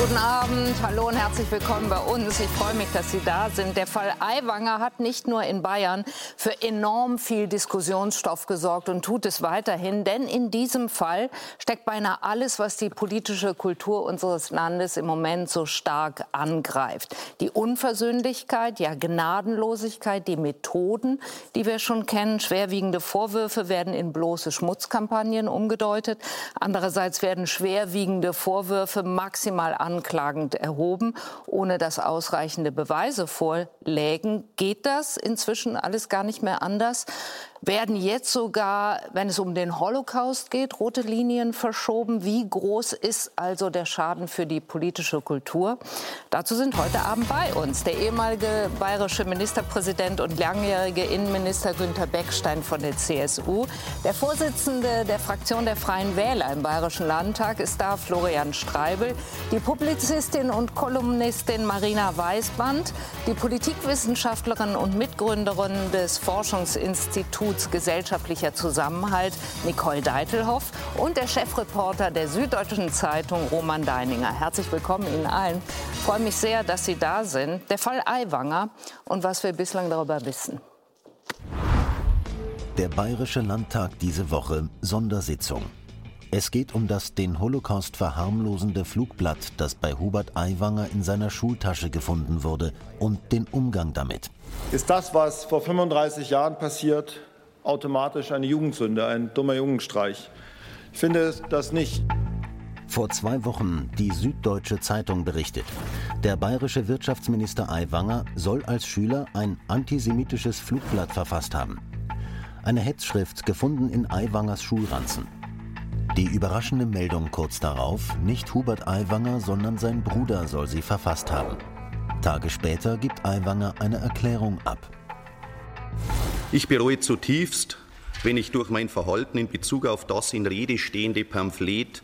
Guten Abend, hallo und herzlich willkommen bei uns. Ich freue mich, dass Sie da sind. Der Fall Aiwanger hat nicht nur in Bayern für enorm viel Diskussionsstoff gesorgt und tut es weiterhin, denn in diesem Fall steckt beinahe alles, was die politische Kultur unseres Landes im Moment so stark angreift. Die Unversöhnlichkeit, ja Gnadenlosigkeit, die Methoden, die wir schon kennen. Schwerwiegende Vorwürfe werden in bloße Schmutzkampagnen umgedeutet. Andererseits werden schwerwiegende Vorwürfe maximal anklagend erhoben, ohne dass ausreichende Beweise vorlägen. Geht das inzwischen alles gar nicht mehr anders? Werden jetzt sogar, wenn es um den Holocaust geht, rote Linien verschoben. Wie groß ist also der Schaden für die politische Kultur? Dazu sind heute Abend bei uns der ehemalige bayerische Ministerpräsident und langjährige Innenminister Günter Beckstein von der CSU. Der Vorsitzende der Fraktion der Freien Wähler im Bayerischen Landtag ist da, Florian Streibel. Die Publizistin und Kolumnistin Marina Weißband. Die Politikwissenschaftlerin und Mitgründerin des Forschungsinstituts Instituts Gesellschaftlicher Zusammenhalt Nicole Deitelhoff und der Chefreporter der Süddeutschen Zeitung Roman Deininger. Herzlich willkommen Ihnen allen. Ich freue mich sehr, dass Sie da sind. Der Fall Aiwanger und was wir bislang darüber wissen. Der Bayerische Landtag diese Woche Sondersitzung. Es geht um das den Holocaust verharmlosende Flugblatt, das bei Hubert Aiwanger in seiner Schultasche gefunden wurde, und den Umgang damit. Ist das, was vor 35 Jahren passiert, automatisch eine Jugendsünde, ein dummer Jungenstreich. Ich finde das nicht. Vor zwei Wochen die Süddeutsche Zeitung berichtet. Der bayerische Wirtschaftsminister Aiwanger soll als Schüler ein antisemitisches Flugblatt verfasst haben. Eine Hetzschrift gefunden in Aiwangers Schulranzen. Die überraschende Meldung kurz darauf, nicht Hubert Aiwanger, sondern sein Bruder soll sie verfasst haben. Tage später gibt Aiwanger eine Erklärung ab. Ich bereue zutiefst, wenn ich durch mein Verhalten in Bezug auf das in Rede stehende Pamphlet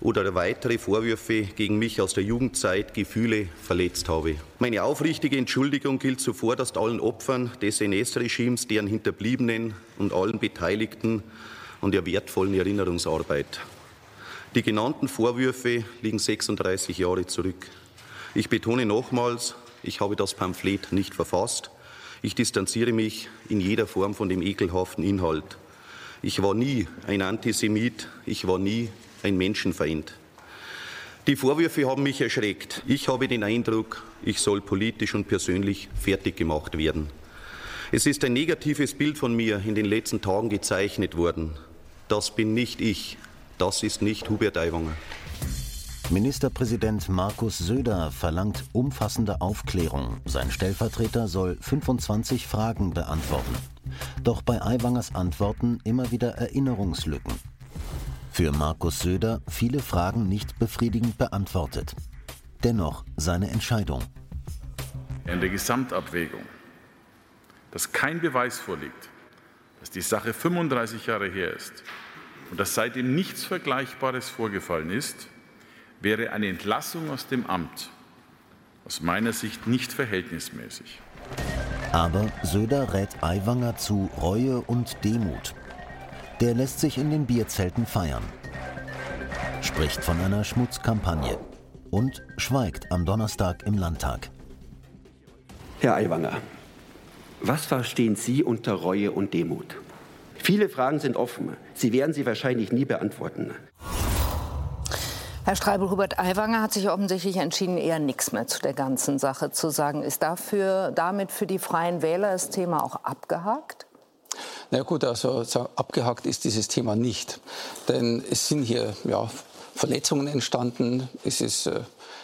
oder weitere Vorwürfe gegen mich aus der Jugendzeit Gefühle verletzt habe. Meine aufrichtige Entschuldigung gilt zuvor dass allen Opfern des NS-Regimes, deren Hinterbliebenen und allen Beteiligten an der wertvollen Erinnerungsarbeit. Die genannten Vorwürfe liegen 36 Jahre zurück. Ich betone nochmals, ich habe das Pamphlet nicht verfasst. Ich distanziere mich in jeder Form von dem ekelhaften Inhalt. Ich war nie ein Antisemit, ich war nie ein Menschenfeind. Die Vorwürfe haben mich erschreckt. Ich habe den Eindruck, ich soll politisch und persönlich fertig gemacht werden. Es ist ein negatives Bild von mir in den letzten Tagen gezeichnet worden. Das bin nicht ich. Das ist nicht Hubert Aiwanger. Ministerpräsident Markus Söder verlangt umfassende Aufklärung. Sein Stellvertreter soll 25 Fragen beantworten. Doch bei Aiwangers Antworten immer wieder Erinnerungslücken. Für Markus Söder viele Fragen nicht befriedigend beantwortet. Dennoch seine Entscheidung. In der Gesamtabwägung, dass kein Beweis vorliegt, dass die Sache 35 Jahre her ist und dass seitdem nichts Vergleichbares vorgefallen ist, wäre eine Entlassung aus dem Amt aus meiner Sicht nicht verhältnismäßig. Aber Söder rät Aiwanger zu Reue und Demut. Der lässt sich in den Bierzelten feiern, spricht von einer Schmutzkampagne und schweigt am Donnerstag im Landtag. Herr Aiwanger, was verstehen Sie unter Reue und Demut? Viele Fragen sind offen. Sie werden sie wahrscheinlich nie beantworten. Herr Streibel, Hubert Aiwanger hat sich offensichtlich entschieden, eher nichts mehr zu der ganzen Sache zu sagen. Ist dafür, damit für die Freien Wähler das Thema auch abgehakt? Na gut, also abgehakt ist dieses Thema nicht. Denn es sind hier ja, Verletzungen entstanden, es ist, äh,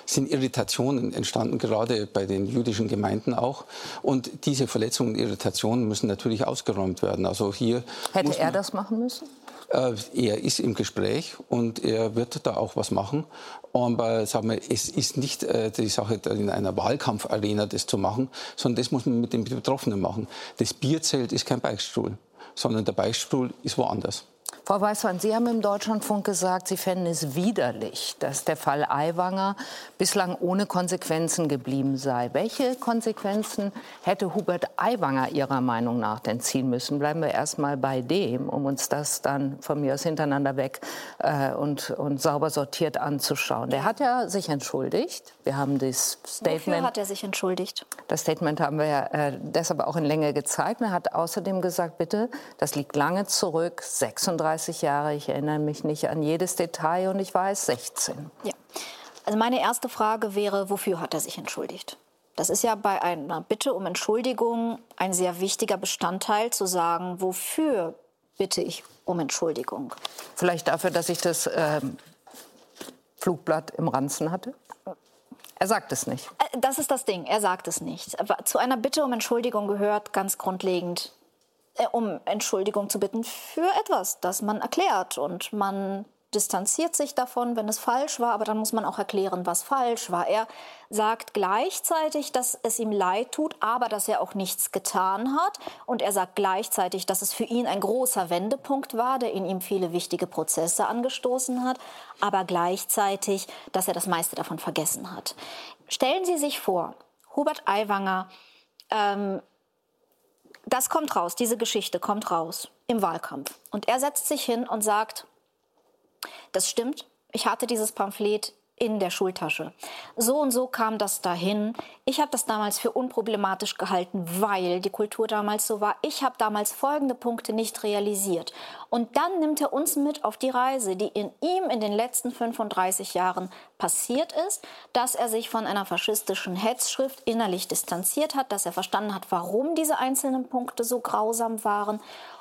sind Irritationen entstanden, gerade bei den jüdischen Gemeinden auch. Und diese Verletzungen und Irritationen müssen natürlich ausgeräumt werden. Also hier Hätte er das machen müssen? Äh, er ist im Gespräch und er wird da auch was machen. Aber sagen wir, es ist nicht äh, die Sache, in einer Wahlkampfarena das zu machen, sondern das muss man mit den Betroffenen machen. Das Bierzelt ist kein Beichtstuhl, sondern der Beichtstuhl ist woanders. Frau Weißmann, Sie haben im Deutschlandfunk gesagt, Sie fänden es widerlich, dass der Fall Aiwanger bislang ohne Konsequenzen geblieben sei. Welche Konsequenzen hätte Hubert Aiwanger Ihrer Meinung nach denn ziehen müssen? Bleiben wir erst mal bei dem, um uns das dann von mir aus hintereinander weg äh, und, und sauber sortiert anzuschauen. Der hat ja sich entschuldigt. Wir haben das Statement. Wofür hat er sich entschuldigt? Das Statement haben wir ja äh, deshalb auch in Länge gezeigt. Er hat außerdem gesagt, bitte, das liegt lange zurück, 36 30 Jahre. Ich erinnere mich nicht an jedes Detail und ich es 16. Ja. Also meine erste Frage wäre, wofür hat er sich entschuldigt? Das ist ja bei einer Bitte um Entschuldigung ein sehr wichtiger Bestandteil, zu sagen, wofür bitte ich um Entschuldigung. Vielleicht dafür, dass ich das äh, Flugblatt im Ranzen hatte? Er sagt es nicht. Äh, das ist das Ding, er sagt es nicht. zu einer Bitte um Entschuldigung gehört ganz grundlegend äh, um Entschuldigung zu bitten für etwas, das man erklärt. Und man distanziert sich davon, wenn es falsch war, aber dann muss man auch erklären, was falsch war. Er sagt gleichzeitig, dass es ihm leid tut, aber dass er auch nichts getan hat. Und er sagt gleichzeitig, dass es für ihn ein großer Wendepunkt war, der in ihm viele wichtige Prozesse angestoßen hat, aber gleichzeitig, dass er das meiste davon vergessen hat. Stellen Sie sich vor, Hubert Aiwanger ähm, das kommt raus, diese Geschichte kommt raus im Wahlkampf. Und er setzt sich hin und sagt, das stimmt, ich hatte dieses Pamphlet in der Schultasche. So und so kam das dahin. Ich habe das damals für unproblematisch gehalten, weil die Kultur damals so war. Ich habe damals folgende Punkte nicht realisiert. Und dann nimmt er uns mit auf die Reise, die in ihm in den letzten 35 Jahren passiert ist, dass er sich von einer faschistischen Hetzschrift innerlich distanziert hat, dass er verstanden hat, warum diese einzelnen Punkte so grausam waren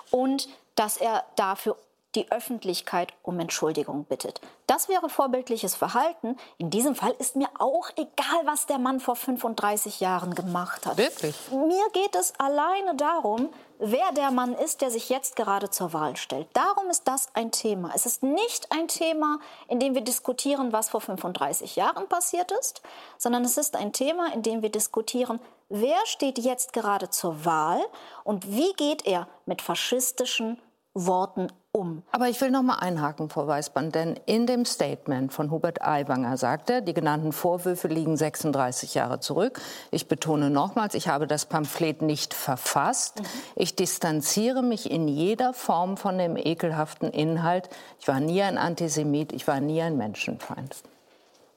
und dass er dafür die Öffentlichkeit um Entschuldigung bittet. Das wäre vorbildliches Verhalten. In diesem Fall ist mir auch egal, was der Mann vor 35 Jahren gemacht hat. Wirklich? Mir geht es alleine darum, wer der Mann ist, der sich jetzt gerade zur Wahl stellt. Darum ist das ein Thema. Es ist nicht ein Thema, in dem wir diskutieren, was vor 35 Jahren passiert ist, sondern es ist ein Thema, in dem wir diskutieren, wer steht jetzt gerade zur Wahl und wie geht er mit faschistischen Worten um. Aber ich will noch mal einhaken, Frau Weißband, denn in dem Statement von Hubert Aiwanger sagt er, die genannten Vorwürfe liegen 36 Jahre zurück. Ich betone nochmals, ich habe das Pamphlet nicht verfasst. Mhm. Ich distanziere mich in jeder Form von dem ekelhaften Inhalt. Ich war nie ein Antisemit, ich war nie ein Menschenfeind.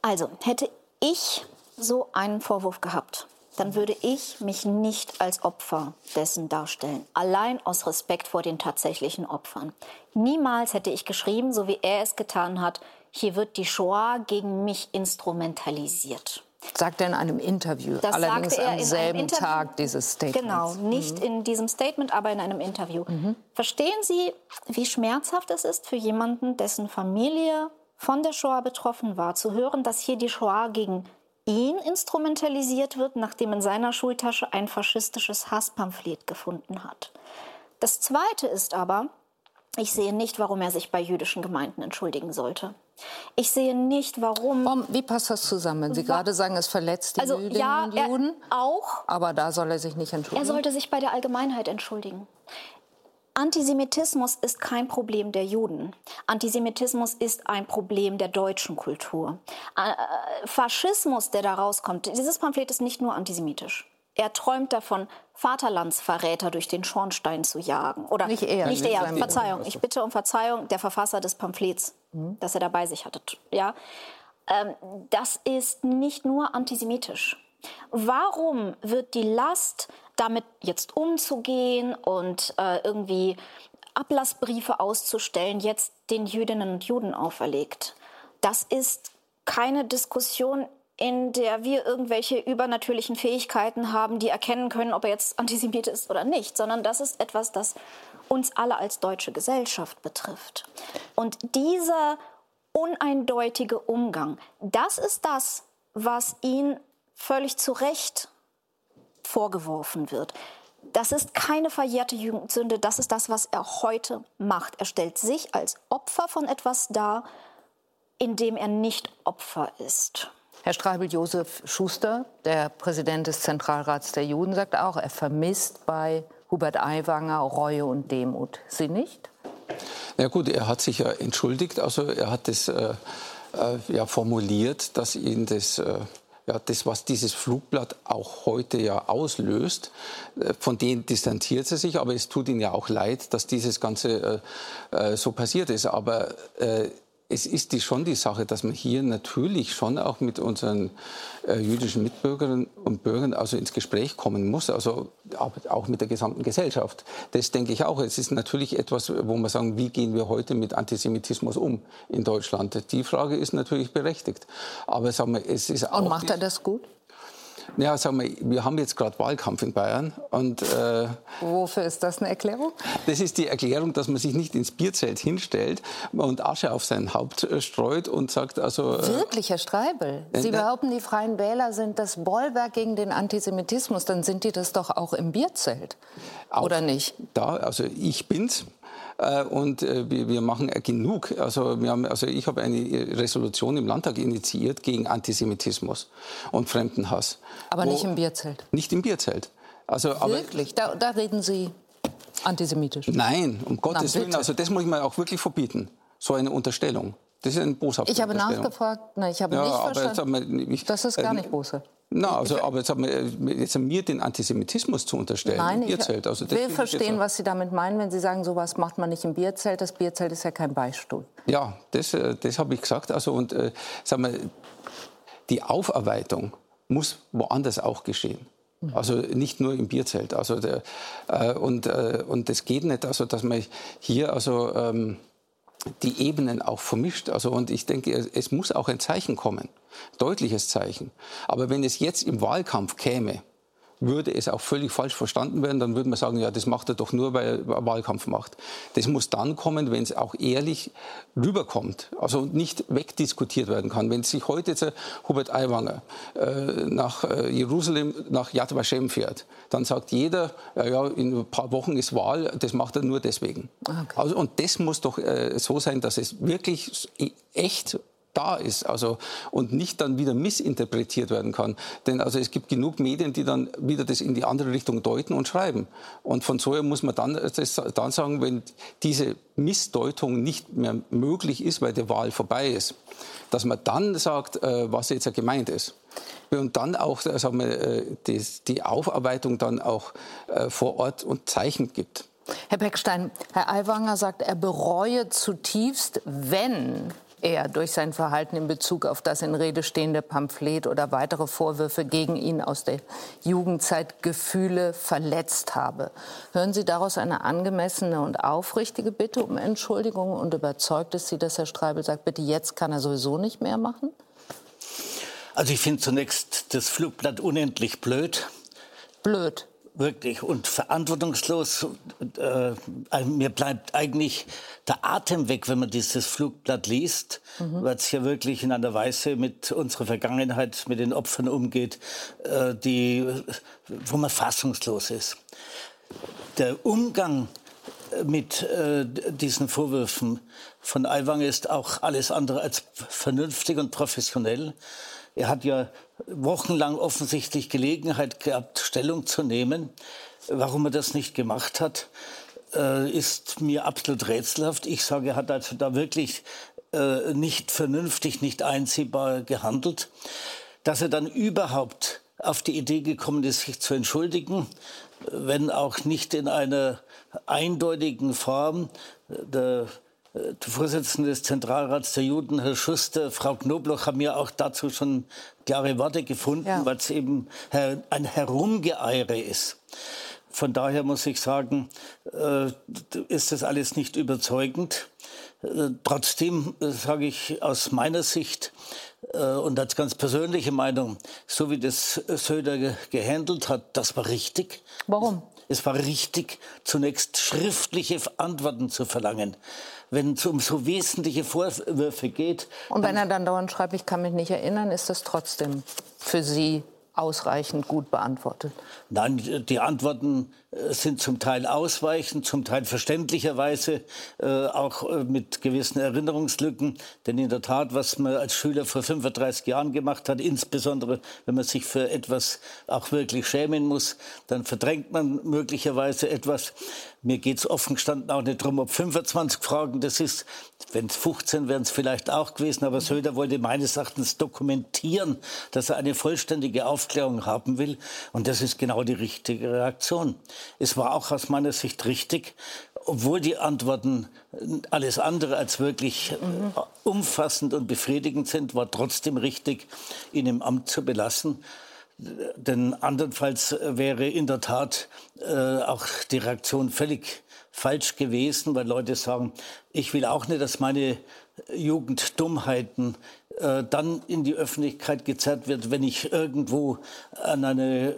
Also, hätte ich so einen Vorwurf gehabt, dann würde ich mich nicht als Opfer dessen darstellen. Allein aus Respekt vor den tatsächlichen Opfern. Niemals hätte ich geschrieben, so wie er es getan hat, hier wird die Shoah gegen mich instrumentalisiert. Sagt er in einem Interview, das allerdings sagte er am selben Interview, Tag dieses Statements. Genau, nicht mhm. in diesem Statement, aber in einem Interview. Mhm. Verstehen Sie, wie schmerzhaft es ist für jemanden, dessen Familie von der Shoah betroffen war, zu hören, dass hier die Shoah gegen ihn instrumentalisiert wird, nachdem in seiner Schultasche ein faschistisches Hasspamphlet gefunden hat. Das Zweite ist aber, ich sehe nicht, warum er sich bei jüdischen Gemeinden entschuldigen sollte. Ich sehe nicht, warum. Wie passt das zusammen? Wenn Sie gerade sagen, es verletzt die also, Jüdinnen ja, und Juden? auch. Aber da soll er sich nicht entschuldigen. Er sollte sich bei der Allgemeinheit entschuldigen. Antisemitismus ist kein Problem der Juden. Antisemitismus ist ein Problem der deutschen Kultur. Äh, Faschismus, der da rauskommt, dieses Pamphlet ist nicht nur antisemitisch. Er träumt davon, Vaterlandsverräter durch den Schornstein zu jagen. Oder nicht er. Nicht er. Verzeihung. Ich bitte um Verzeihung der Verfasser des Pamphlets, mhm. das er dabei sich hatte. Ja, ähm, das ist nicht nur antisemitisch. Warum wird die Last damit jetzt umzugehen und äh, irgendwie Ablassbriefe auszustellen, jetzt den Jüdinnen und Juden auferlegt. Das ist keine Diskussion, in der wir irgendwelche übernatürlichen Fähigkeiten haben, die erkennen können, ob er jetzt Antisemit ist oder nicht, sondern das ist etwas, das uns alle als deutsche Gesellschaft betrifft. Und dieser uneindeutige Umgang, das ist das, was ihn völlig zu Recht vorgeworfen wird. Das ist keine verjährte Jugendsünde, das ist das, was er heute macht. Er stellt sich als Opfer von etwas dar, in dem er nicht Opfer ist. Herr Streibel-Josef Schuster, der Präsident des Zentralrats der Juden, sagt auch, er vermisst bei Hubert Aiwanger Reue und Demut. Sie nicht? Ja gut, er hat sich ja entschuldigt, also er hat es äh, äh, ja, formuliert, dass ihn das äh, ja, das, was dieses Flugblatt auch heute ja auslöst, äh, von denen distanziert er sich, aber es tut ihm ja auch leid, dass dieses Ganze äh, äh so passiert ist. Aber äh, es ist die, schon die Sache, dass man hier natürlich schon auch mit unseren äh, jüdischen Mitbürgerinnen und Bürgern also ins Gespräch kommen muss, also auch mit der gesamten Gesellschaft. Das denke ich auch. Es ist natürlich etwas, wo man sagen, wie gehen wir heute mit Antisemitismus um in Deutschland? Die Frage ist natürlich berechtigt. Aber sagen wir, es ist auch und macht er das gut? Ja, sagen wir, wir haben jetzt gerade Wahlkampf in Bayern. Und, äh, Wofür ist das eine Erklärung? Das ist die Erklärung, dass man sich nicht ins Bierzelt hinstellt und Asche auf sein Haupt äh, streut und sagt, also... Äh, Wirklich, Herr Streibel? Sie äh, behaupten, die Freien Wähler sind das Bollwerk gegen den Antisemitismus. Dann sind die das doch auch im Bierzelt, oder nicht? Da, also ich bin's. Äh, und äh, wir machen genug. Also, wir haben, also ich habe eine Resolution im Landtag initiiert gegen Antisemitismus und Fremdenhass. Aber nicht im Bierzelt? Nicht im Bierzelt. Also, Wirklich? Da, da reden Sie antisemitisch? Nein, um Gottes Willen. Also das muss ich mir auch wirklich verbieten. So eine Unterstellung. Das ist ein boshafte Ich habe nachgefragt, nein, ich habe ja, nicht verstanden. Wir, ich, das ist gar äh, nicht boshaft. Na, also, aber jetzt haben, wir, jetzt haben wir den Antisemitismus zu unterstellen Nein, im Bierzelt. Also, will verstehen, was Sie damit meinen, wenn Sie sagen, sowas macht man nicht im Bierzelt. Das Bierzelt ist ja kein Beistuhl. Ja, das, äh, das habe ich gesagt. Also, und, äh, sagen wir, die Aufarbeitung muss woanders auch geschehen. Mhm. Also nicht nur im Bierzelt. Also der, äh, und, äh, und das geht nicht, also dass man hier also ähm, die Ebenen auch vermischt. Also, und ich denke, es muss auch ein Zeichen kommen, deutliches Zeichen. Aber wenn es jetzt im Wahlkampf käme, würde es auch völlig falsch verstanden werden. Dann würde man sagen, ja, das macht er doch nur, weil er Wahlkampf macht. Das muss dann kommen, wenn es auch ehrlich rüberkommt, also nicht wegdiskutiert werden kann. Wenn sich heute jetzt Hubert Aiwanger äh, nach äh, Jerusalem, nach Yad Vashem fährt, dann sagt jeder, ja, ja, in ein paar Wochen ist Wahl, das macht er nur deswegen. Okay. Also, und das muss doch äh, so sein, dass es wirklich echt da ist also, und nicht dann wieder missinterpretiert werden kann. Denn also es gibt genug Medien, die dann wieder das in die andere Richtung deuten und schreiben. Und von so her muss man dann, das, dann sagen, wenn diese Missdeutung nicht mehr möglich ist, weil die Wahl vorbei ist, dass man dann sagt, äh, was jetzt gemeint ist. Und dann auch äh, sagen wir, äh, die, die Aufarbeitung dann auch vor Ort und Zeichen gibt. Herr Beckstein, Herr Aiwanger sagt, er bereue zutiefst, wenn er durch sein Verhalten in Bezug auf das in Rede stehende Pamphlet oder weitere Vorwürfe gegen ihn aus der Jugendzeit Gefühle verletzt habe. Hören Sie daraus eine angemessene und aufrichtige Bitte um Entschuldigung und überzeugt es Sie, dass Herr Streibel sagt, bitte jetzt kann er sowieso nicht mehr machen? Also ich finde zunächst das Flugblatt unendlich blöd. Blöd wirklich und verantwortungslos. Äh, äh, mir bleibt eigentlich der Atem weg, wenn man dieses Flugblatt liest, mhm. weil es ja wirklich in einer Weise mit unserer Vergangenheit, mit den Opfern umgeht, äh, die, wo man fassungslos ist. Der Umgang mit äh, diesen Vorwürfen von Aiwanger ist auch alles andere als vernünftig und professionell. Er hat ja wochenlang offensichtlich Gelegenheit gehabt, Stellung zu nehmen. Warum er das nicht gemacht hat, äh, ist mir absolut rätselhaft. Ich sage, er hat also da wirklich äh, nicht vernünftig, nicht einsehbar gehandelt. Dass er dann überhaupt auf die Idee gekommen ist, sich zu entschuldigen, wenn auch nicht in einer eindeutigen Form. Der der Vorsitzende des Zentralrats der Juden, Herr Schuster, Frau Knobloch, haben ja auch dazu schon klare Worte gefunden, ja. weil es eben ein Herumgeeire ist. Von daher muss ich sagen, äh, ist das alles nicht überzeugend. Äh, trotzdem äh, sage ich aus meiner Sicht und als ganz persönliche Meinung, so wie das Söder gehandelt hat, das war richtig. Warum? Es war richtig, zunächst schriftliche Antworten zu verlangen wenn es um so wesentliche Vorwürfe geht. Und wenn er dann dauernd schreibt, ich kann mich nicht erinnern, ist das trotzdem für Sie ausreichend gut beantwortet? Nein, die Antworten sind zum Teil ausweichend, zum Teil verständlicherweise äh, auch äh, mit gewissen Erinnerungslücken. Denn in der Tat, was man als Schüler vor 35 Jahren gemacht hat, insbesondere wenn man sich für etwas auch wirklich schämen muss, dann verdrängt man möglicherweise etwas. Mir geht es offen gestanden auch nicht darum, ob 25 Fragen das ist. Wenn es 15 wären es vielleicht auch gewesen. Aber Söder wollte meines Erachtens dokumentieren, dass er eine vollständige Aufklärung haben will. Und das ist genau die richtige Reaktion. Es war auch aus meiner Sicht richtig, obwohl die Antworten alles andere als wirklich mhm. umfassend und befriedigend sind, war trotzdem richtig, ihn im Amt zu belassen. Denn andernfalls wäre in der Tat äh, auch die Reaktion völlig falsch gewesen, weil Leute sagen, ich will auch nicht, dass meine Jugenddummheiten äh, dann in die Öffentlichkeit gezerrt wird, wenn ich irgendwo an eine äh,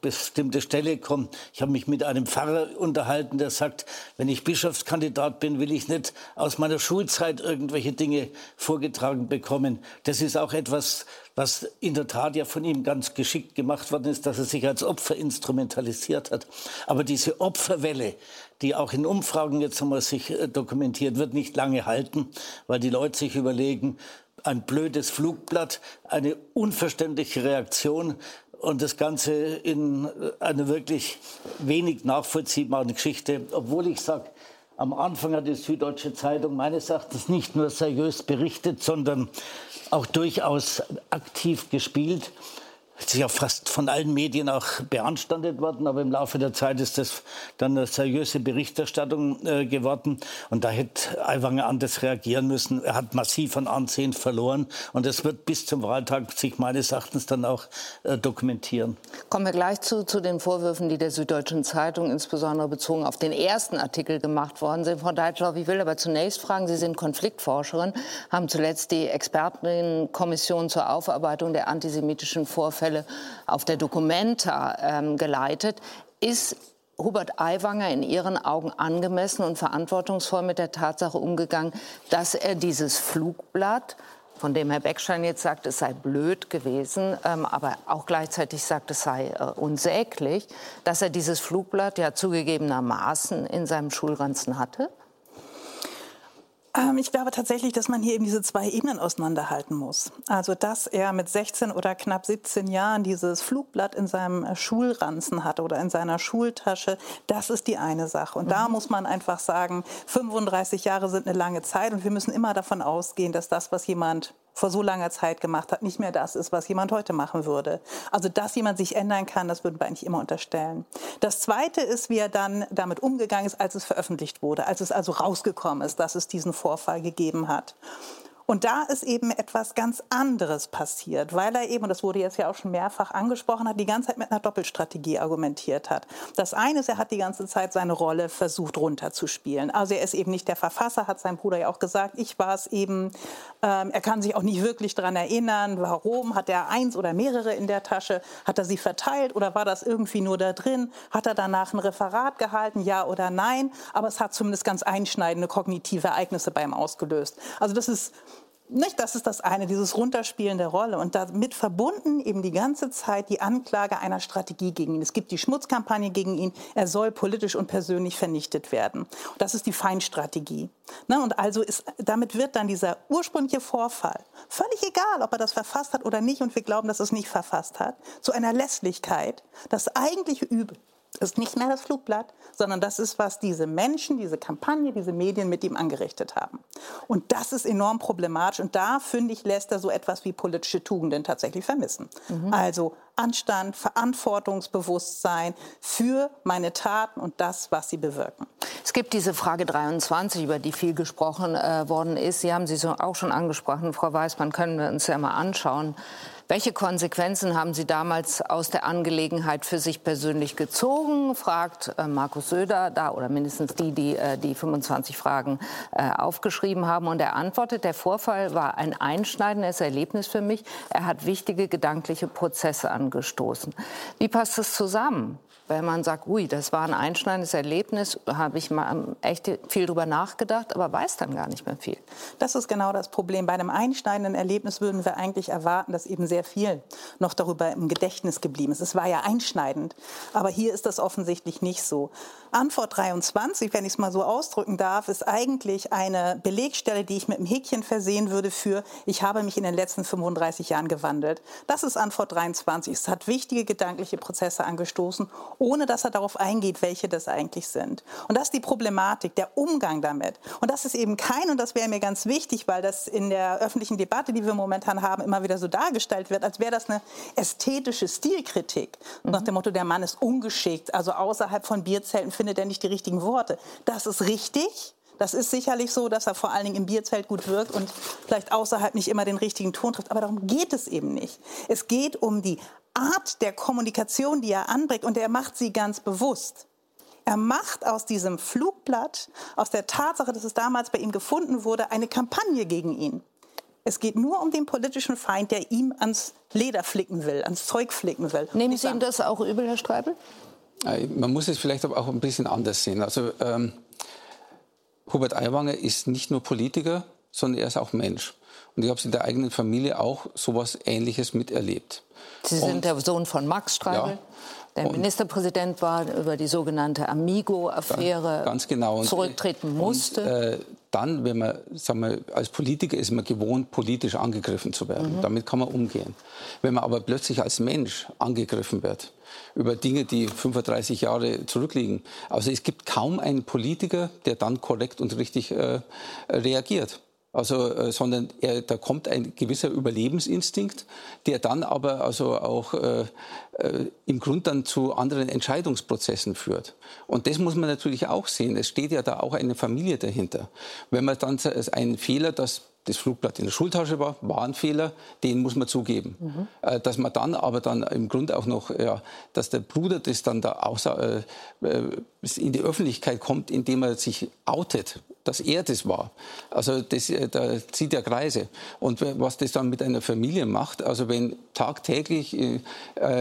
bestimmte Stelle komme. Ich habe mich mit einem Pfarrer unterhalten, der sagt, wenn ich Bischofskandidat bin, will ich nicht aus meiner Schulzeit irgendwelche Dinge vorgetragen bekommen. Das ist auch etwas, was in der Tat ja von ihm ganz geschickt gemacht worden ist, dass er sich als Opfer instrumentalisiert hat. Aber diese Opferwelle, die auch in Umfragen jetzt einmal sich äh, dokumentiert, wird nicht lange halten, weil die Leute sich überlegen, ein blödes Flugblatt, eine unverständliche Reaktion und das Ganze in einer wirklich wenig nachvollziehbaren Geschichte. Obwohl ich sage, am Anfang hat die Süddeutsche Zeitung meines Erachtens nicht nur seriös berichtet, sondern auch durchaus aktiv gespielt. Ist ja fast von allen Medien auch beanstandet worden, aber im Laufe der Zeit ist das dann eine seriöse Berichterstattung äh, geworden. Und da hätte Aiwanger anders reagieren müssen. Er hat massiv an Ansehen verloren und das wird bis zum Wahltag sich meines Erachtens dann auch äh, dokumentieren. Kommen wir gleich zu, zu den Vorwürfen, die der Süddeutschen Zeitung insbesondere bezogen auf den ersten Artikel gemacht worden sind. Frau Deitschloff, ich will aber zunächst fragen, Sie sind Konfliktforscherin, haben zuletzt die Expertenkommission zur Aufarbeitung der antisemitischen Vorfälle Vorfälle auf der Documenta ähm, geleitet. Ist Hubert Aiwanger in Ihren Augen angemessen und verantwortungsvoll mit der Tatsache umgegangen, dass er dieses Flugblatt von dem Herr Beckstein jetzt sagt, es sei blöd gewesen, ähm, aber auch gleichzeitig sagt, es sei äh, unsäglich, dass er dieses Flugblatt ja zugegebenermaßen in seinem Schulranzen hatte? Ähm, ich glaube tatsächlich, dass man hier eben diese zwei Ebenen auseinanderhalten muss. Also, dass er mit 16 oder knapp 17 Jahren dieses Flugblatt in seinem äh, Schulranzen hatte oder in seiner Schultasche, das ist die eine Sache. Und mhm. da muss man einfach sagen, 35 Jahre sind eine lange Zeit und wir müssen immer davon ausgehen, dass das, was jemand vor so langer Zeit gemacht hat, nicht mehr das ist, was jemand heute machen würde. Also, dass jemand sich ändern kann, das würden wir eigentlich immer unterstellen. Das Zweite ist, wie er dann damit umgegangen ist, als es veröffentlicht wurde, als es also rausgekommen ist, dass es diesen Vorfall gegeben hat. Und da ist eben etwas ganz anderes passiert, weil er eben, und das wurde jetzt ja auch schon mehrfach angesprochen hat, die ganze Zeit mit einer Doppelstrategie argumentiert hat. Das eine ist, er hat die ganze Zeit seine Rolle versucht runterzuspielen. Also er ist eben nicht der Verfasser, hat sein Bruder ja auch gesagt, ich war es eben. Ähm, er kann sich auch nicht wirklich daran erinnern, warum. Hat er eins oder mehrere in der Tasche? Hat er sie verteilt oder war das irgendwie nur da drin? Hat er danach ein Referat gehalten, ja oder nein? Aber es hat zumindest ganz einschneidende kognitive Ereignisse bei ihm ausgelöst. Also das ist nicht, das ist das eine, dieses Runterspielen der Rolle. Und damit verbunden eben die ganze Zeit die Anklage einer Strategie gegen ihn. Es gibt die Schmutzkampagne gegen ihn. Er soll politisch und persönlich vernichtet werden. Das ist die Feindstrategie. Ne? Und also ist, damit wird dann dieser ursprüngliche Vorfall, völlig egal, ob er das verfasst hat oder nicht, und wir glauben, dass er es nicht verfasst hat, zu einer Lässlichkeit, das eigentliche Übel ist nicht mehr das Flugblatt, sondern das ist, was diese Menschen, diese Kampagne, diese Medien mit ihm angerichtet haben. Und das ist enorm problematisch. Und da, finde ich, lässt er so etwas wie politische Tugenden tatsächlich vermissen. Mhm. Also Anstand, Verantwortungsbewusstsein für meine Taten und das, was sie bewirken. Es gibt diese Frage 23, über die viel gesprochen äh, worden ist. Sie haben sie so auch schon angesprochen, Frau Weißmann, können wir uns ja mal anschauen. Welche Konsequenzen haben Sie damals aus der Angelegenheit für sich persönlich gezogen? fragt äh, Markus Söder da oder mindestens die, die äh, die 25 Fragen äh, aufgeschrieben haben. Und er antwortet, der Vorfall war ein einschneidendes Erlebnis für mich. Er hat wichtige gedankliche Prozesse angestoßen. Wie passt das zusammen? Wenn man sagt, ui, das war ein einschneidendes Erlebnis, habe ich mal echt viel drüber nachgedacht, aber weiß dann gar nicht mehr viel. Das ist genau das Problem. Bei einem einschneidenden Erlebnis würden wir eigentlich erwarten, dass eben sehr viel noch darüber im Gedächtnis geblieben ist. Es war ja einschneidend, aber hier ist das offensichtlich nicht so. Antwort 23, wenn ich es mal so ausdrücken darf, ist eigentlich eine Belegstelle, die ich mit einem Häkchen versehen würde für, ich habe mich in den letzten 35 Jahren gewandelt. Das ist Antwort 23. Es hat wichtige gedankliche Prozesse angestoßen ohne dass er darauf eingeht, welche das eigentlich sind. Und das ist die Problematik, der Umgang damit. Und das ist eben kein, und das wäre mir ganz wichtig, weil das in der öffentlichen Debatte, die wir momentan haben, immer wieder so dargestellt wird, als wäre das eine ästhetische Stilkritik. Mhm. Nach dem Motto, der Mann ist ungeschickt, also außerhalb von Bierzelten findet er nicht die richtigen Worte. Das ist richtig. Das ist sicherlich so, dass er vor allen Dingen im Bierzelt gut wirkt und vielleicht außerhalb nicht immer den richtigen Ton trifft. Aber darum geht es eben nicht. Es geht um die Art der Kommunikation, die er anbringt, und er macht sie ganz bewusst. Er macht aus diesem Flugblatt, aus der Tatsache, dass es damals bei ihm gefunden wurde, eine Kampagne gegen ihn. Es geht nur um den politischen Feind, der ihm ans Leder flicken will, ans Zeug flicken will. Nehmen Sie ihm das auch übel, Herr Streibel? Äh, man muss es vielleicht aber auch ein bisschen anders sehen. Also ähm, Hubert Aiwanger ist nicht nur Politiker, sondern er ist auch Mensch. Und ich habe es in der eigenen Familie auch sowas Ähnliches miterlebt. Sie sind und, der Sohn von Max Streibel. Ja, der Ministerpräsident war über die sogenannte Amigo-Affäre ganz genau. und, zurücktreten musste. Und, äh, dann, wenn man, sagen wir, als Politiker ist man gewohnt, politisch angegriffen zu werden. Mhm. Damit kann man umgehen. Wenn man aber plötzlich als Mensch angegriffen wird, über Dinge, die 35 Jahre zurückliegen. Also es gibt kaum einen Politiker, der dann korrekt und richtig äh, reagiert. Also, äh, sondern er, da kommt ein gewisser Überlebensinstinkt, der dann aber also auch äh, äh, im Grund dann zu anderen Entscheidungsprozessen führt. Und das muss man natürlich auch sehen. Es steht ja da auch eine Familie dahinter. Wenn man dann einen Fehler, das das Flugblatt in der Schultasche war, war ein Fehler, den muss man zugeben. Mhm. Äh, dass man dann aber dann im Grunde auch noch, ja, dass der Bruder das dann da außer, äh, äh in die Öffentlichkeit kommt, indem er sich outet, dass er das war. Also das, äh, da zieht er Kreise. Und was das dann mit einer Familie macht, also wenn tagtäglich äh,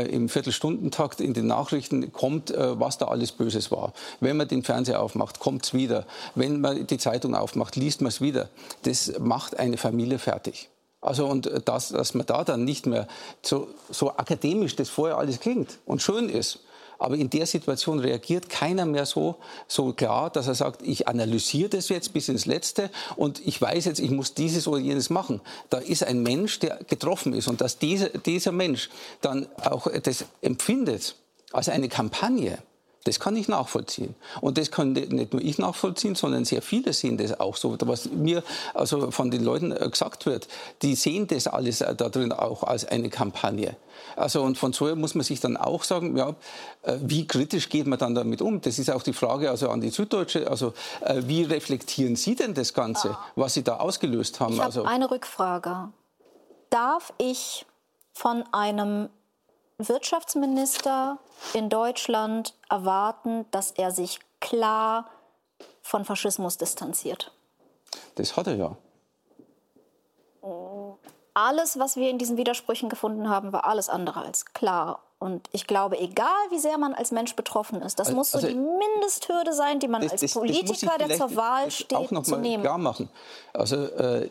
im Viertelstundentakt in den Nachrichten kommt, äh, was da alles Böses war. Wenn man den Fernseher aufmacht, kommt es wieder. Wenn man die Zeitung aufmacht, liest man es wieder. Das macht eine Familie fertig. Also und das, dass man da dann nicht mehr so, so akademisch das vorher alles klingt und schön ist, aber in der Situation reagiert keiner mehr so, so klar, dass er sagt, ich analysiere das jetzt bis ins Letzte und ich weiß jetzt, ich muss dieses oder jenes machen. Da ist ein Mensch, der getroffen ist und dass dieser, dieser Mensch dann auch das empfindet als eine Kampagne, das kann ich nachvollziehen. Und das kann nicht nur ich nachvollziehen, sondern sehr viele sehen das auch so. Was mir also von den Leuten äh, gesagt wird, die sehen das alles äh, da drin auch als eine Kampagne. Also und von so muss man sich dann auch sagen, ja, äh, wie kritisch geht man dann damit um? Das ist auch die Frage also an die Süddeutsche. Also wie reflektieren Sie denn das Ganze, ah. was Sie da ausgelöst haben? Ich habe also, eine Rückfrage. Darf ich von einem Wirtschaftsminister in Deutschland erwarten, dass er sich klar von Faschismus distanziert? Das hat er ja. Alles, was wir in diesen Widersprüchen gefunden haben, war alles andere als klar. Und ich glaube, egal wie sehr man als Mensch betroffen ist, das also, muss so also, die Mindesthürde sein, die man das, als Politiker, der zur Wahl steht, auch noch zu mal nehmen. Klar machen. Also äh,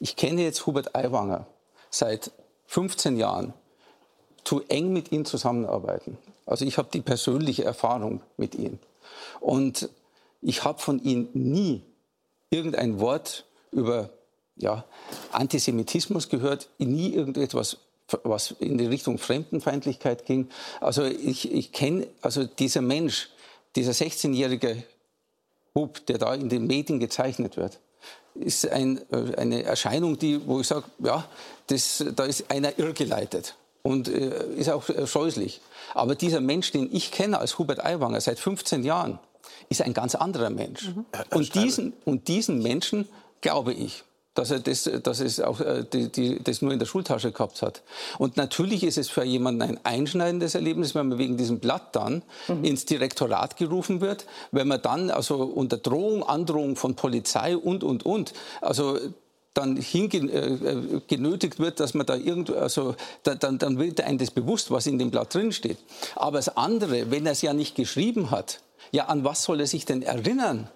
ich kenne jetzt Hubert Aiwanger seit 15 Jahren zu eng mit ihm zusammenarbeiten. Also ich habe die persönliche Erfahrung mit ihm. Und ich habe von ihm nie irgendein Wort über ja, Antisemitismus gehört, nie irgendetwas, was in die Richtung Fremdenfeindlichkeit ging. Also ich, ich kenne, also dieser Mensch, dieser 16-jährige Bub, der da in den Medien gezeichnet wird, ist ein, äh, eine Erscheinung, die, wo ich sage, ja, das, da ist einer irrgeleitet und äh, ist auch äh, scheußlich. Aber dieser Mensch, den ich kenne als Hubert Aiwanger seit 15 Jahren, ist ein ganz anderer Mensch. Mhm. Und, diesen, und diesen Menschen glaube ich, dass er das, dass es auch äh, die, die, das nur in der Schultasche gehabt hat. Und natürlich ist es für jemanden ein einschneidendes Erlebnis, wenn man wegen diesem Blatt dann mhm. ins Direktorat gerufen wird, wenn man dann also unter Drohung, Androhung von Polizei und und und, also dann hingenötigt wird, dass man da irgendwo, also da, dann, dann wird einem das bewusst, was in dem Blatt drin steht. Aber das andere, wenn er es ja nicht geschrieben hat, ja, an was soll er sich denn erinnern?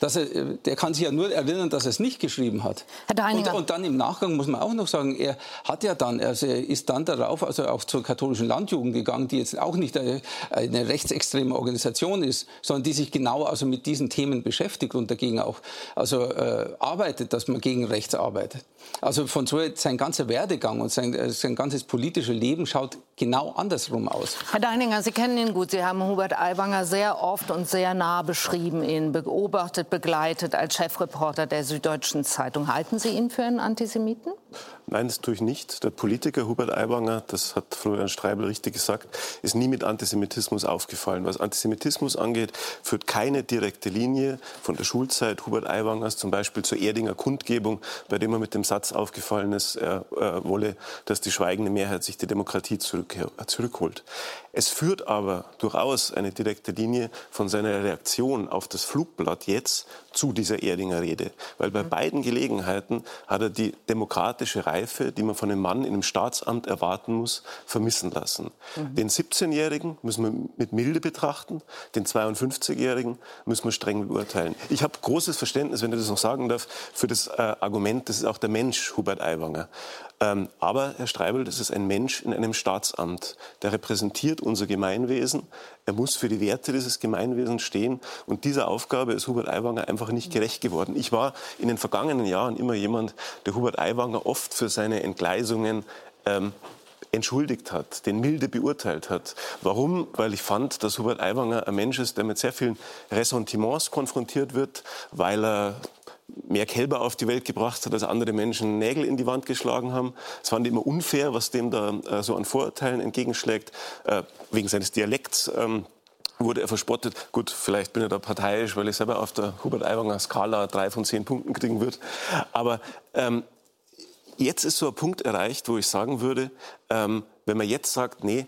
Dass er, der kann sich ja nur erinnern, dass er es nicht geschrieben hat. Und, und, dann im Nachgang muss man auch noch sagen, er hat ja dann, also er ist dann darauf, also auch zur katholischen Landjugend gegangen, die jetzt auch nicht eine, eine rechtsextreme Organisation ist, sondern die sich genau also mit diesen Themen beschäftigt und dagegen auch also äh, arbeitet, dass man gegen rechts arbeitet. Also von so sein ganzer Werdegang und sein, äh, sein ganzes politisches Leben schaut genau andersrum aus. Herr Deininger, Sie kennen ihn gut. Sie haben Hubert Aiwanger sehr oft und sehr nah beschrieben, ihn beobachtet, begleitet als Chefreporter der Süddeutschen Zeitung. Halten Sie ihn für einen Antisemiten? Nein, das tue ich nicht. Der Politiker Hubert Aiwanger, das hat Florian Streibel richtig gesagt, ist nie mit Antisemitismus aufgefallen. Was Antisemitismus angeht, führt keine direkte Linie von der Schulzeit Hubert Aiwangers zum Beispiel zur Erdinger Kundgebung, bei dem er mit dem Satz aufgefallen ist, er, er wolle, dass die schweigende Mehrheit sich die Demokratie zurück, zurückholt. Es führt aber durchaus eine direkte Linie von seiner Reaktion auf das Flugblatt jetzt zu dieser Erdinger Rede. Weil bei mhm. beiden Gelegenheiten hat er die demokratische Reife, die man von einem Mann in einem Staatsamt erwarten muss, vermissen lassen. Mhm. Den 17-Jährigen müssen wir mit Milde betrachten, den 52-Jährigen müssen wir streng beurteilen. Ich habe großes Verständnis, wenn ich das noch sagen darf, für das äh, Argument, das ist auch der Mensch Hubert Aiwanger. Ähm, aber, Herr Streibel, das ist ein Mensch in einem Staatsamt. Der repräsentiert unser Gemeinwesen. Er muss für die Werte dieses Gemeinwesens stehen. Und dieser Aufgabe ist Hubert Aiwanger einfach nicht gerecht geworden. Ich war in den vergangenen Jahren immer jemand, der Hubert Aiwanger oft für seine Entgleisungen ähm, entschuldigt hat, den milde beurteilt hat. Warum? Weil ich fand, dass Hubert Aiwanger ein Mensch ist, der mit sehr vielen Ressentiments konfrontiert wird, weil er mehr Kälber auf die Welt gebracht hat, als andere Menschen Nägel in die Wand geschlagen haben. Es fand immer unfair, was dem da äh, so an Vorurteilen entgegenschlägt, äh, wegen seines Dialekts. Ähm, wurde er verspottet. Gut, vielleicht bin ich da parteiisch, weil ich selber auf der Hubert-Aiwanger Skala drei von zehn Punkten kriegen würde. Aber ähm, jetzt ist so ein Punkt erreicht, wo ich sagen würde, ähm, wenn man jetzt sagt, nee,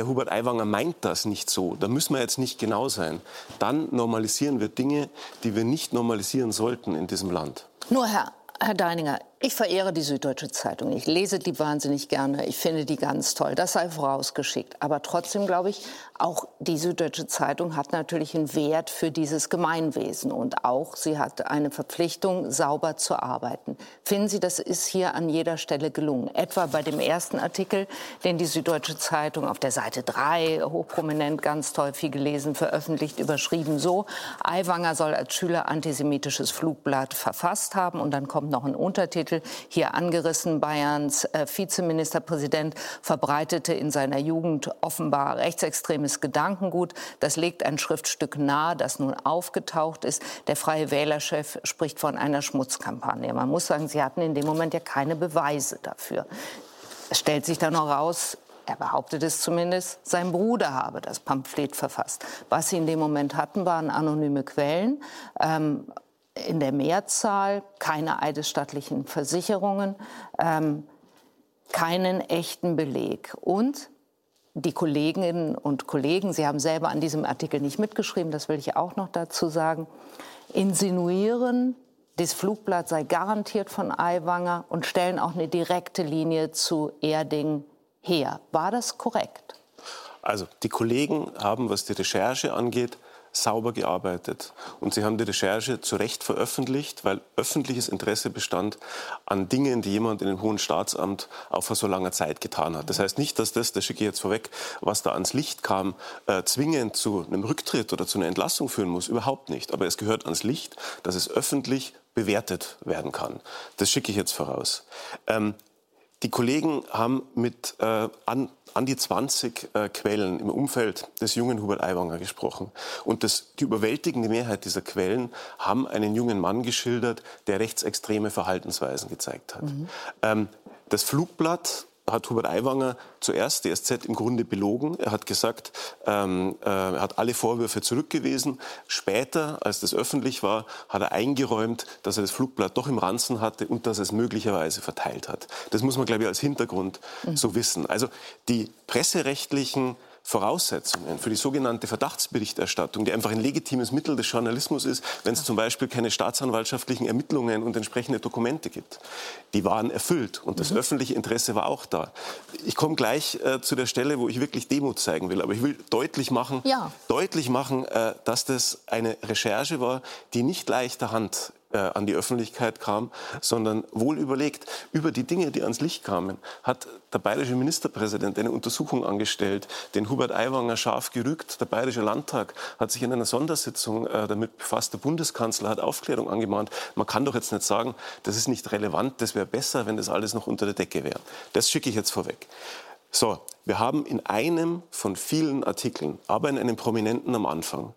der Hubert Aiwanger meint das nicht so, da müssen wir jetzt nicht genau sein, dann normalisieren wir Dinge, die wir nicht normalisieren sollten in diesem Land. Nur Herr, Herr Deininger, ich verehre die Süddeutsche Zeitung. Ich lese die wahnsinnig gerne. Ich finde die ganz toll. Das sei vorausgeschickt. Aber trotzdem glaube ich, auch die Süddeutsche Zeitung hat natürlich einen Wert für dieses Gemeinwesen. Und auch sie hat eine Verpflichtung, sauber zu arbeiten. Finden Sie, das ist hier an jeder Stelle gelungen? Etwa bei dem ersten Artikel, den die Süddeutsche Zeitung auf der Seite 3, hochprominent, ganz toll, viel gelesen, veröffentlicht, überschrieben so. Aiwanger soll als Schüler antisemitisches Flugblatt verfasst haben. Und dann kommt noch ein Untertitel hier angerissen. Bayerns äh, Vizeministerpräsident verbreitete in seiner Jugend offenbar rechtsextremes Gedankengut. Das legt ein Schriftstück nahe, das nun aufgetaucht ist. Der Freie Wählerchef spricht von einer Schmutzkampagne. Man muss sagen, sie hatten in dem Moment ja keine Beweise dafür. Es stellt sich dann noch raus, er behauptet es zumindest, sein Bruder habe das Pamphlet verfasst. Was sie in dem Moment hatten, waren anonyme Quellen. Ähm, in der Mehrzahl keine eidesstattlichen Versicherungen, ähm, keinen echten Beleg. Und die Kolleginnen und Kollegen, Sie haben selber an diesem Artikel nicht mitgeschrieben, das will ich auch noch dazu sagen, insinuieren, das Flugblatt sei garantiert von Aiwanger und stellen auch eine direkte Linie zu Erding her. War das korrekt? Also die Kollegen haben, was die Recherche angeht, sauber gearbeitet. Und sie haben die Recherche zu Recht veröffentlicht, weil öffentliches Interesse bestand an Dingen, die jemand in einem hohen Staatsamt auch vor so langer Zeit getan hat. Das heißt nicht, dass das, das schicke ich jetzt vorweg, was da ans Licht kam, äh, zwingend zu einem Rücktritt oder zu einer Entlassung führen muss. Überhaupt nicht. Aber es gehört ans Licht, dass es öffentlich bewertet werden kann. Das schicke ich jetzt voraus. Ähm, die Kollegen haben mit äh, an, an die 20 äh, Quellen im Umfeld des jungen Hubert Aiwanger gesprochen. Und das, die überwältigende Mehrheit dieser Quellen haben einen jungen Mann geschildert, der rechtsextreme Verhaltensweisen gezeigt hat. Mhm. Ähm, das Flugblatt hat Hubert Aiwanger zuerst die SZ im Grunde belogen. Er hat gesagt, ähm, äh, er hat alle Vorwürfe zurückgewiesen. Später, als das öffentlich war, hat er eingeräumt, dass er das Flugblatt doch im Ranzen hatte und dass er es möglicherweise verteilt hat. Das muss man, glaube ich, als Hintergrund mhm. so wissen. Also die presserechtlichen Voraussetzungen für die sogenannte Verdachtsberichterstattung, die einfach ein legitimes Mittel des Journalismus ist, wenn es zum Beispiel keine staatsanwaltschaftlichen Ermittlungen und entsprechende Dokumente gibt. Die waren erfüllt und das mhm. öffentliche Interesse war auch da. Ich komme gleich äh, zu der Stelle, wo ich wirklich Demut zeigen will, aber ich will deutlich machen, ja. deutlich machen, äh, dass das eine Recherche war, die nicht leichter Hand äh, an die Öffentlichkeit kam, sondern wohl überlegt. Über die Dinge, die ans Licht kamen, hat der bayerische Ministerpräsident eine Untersuchung angestellt, den Hubert Aiwanger scharf gerügt. Der bayerische Landtag hat sich in einer Sondersitzung äh, damit befasst. Der Bundeskanzler hat Aufklärung angemahnt. Man kann doch jetzt nicht sagen, das ist nicht relevant, das wäre besser, wenn das alles noch unter der Decke wäre. Das schicke ich jetzt vorweg. So, wir haben in einem von vielen Artikeln, aber in einem prominenten am Anfang,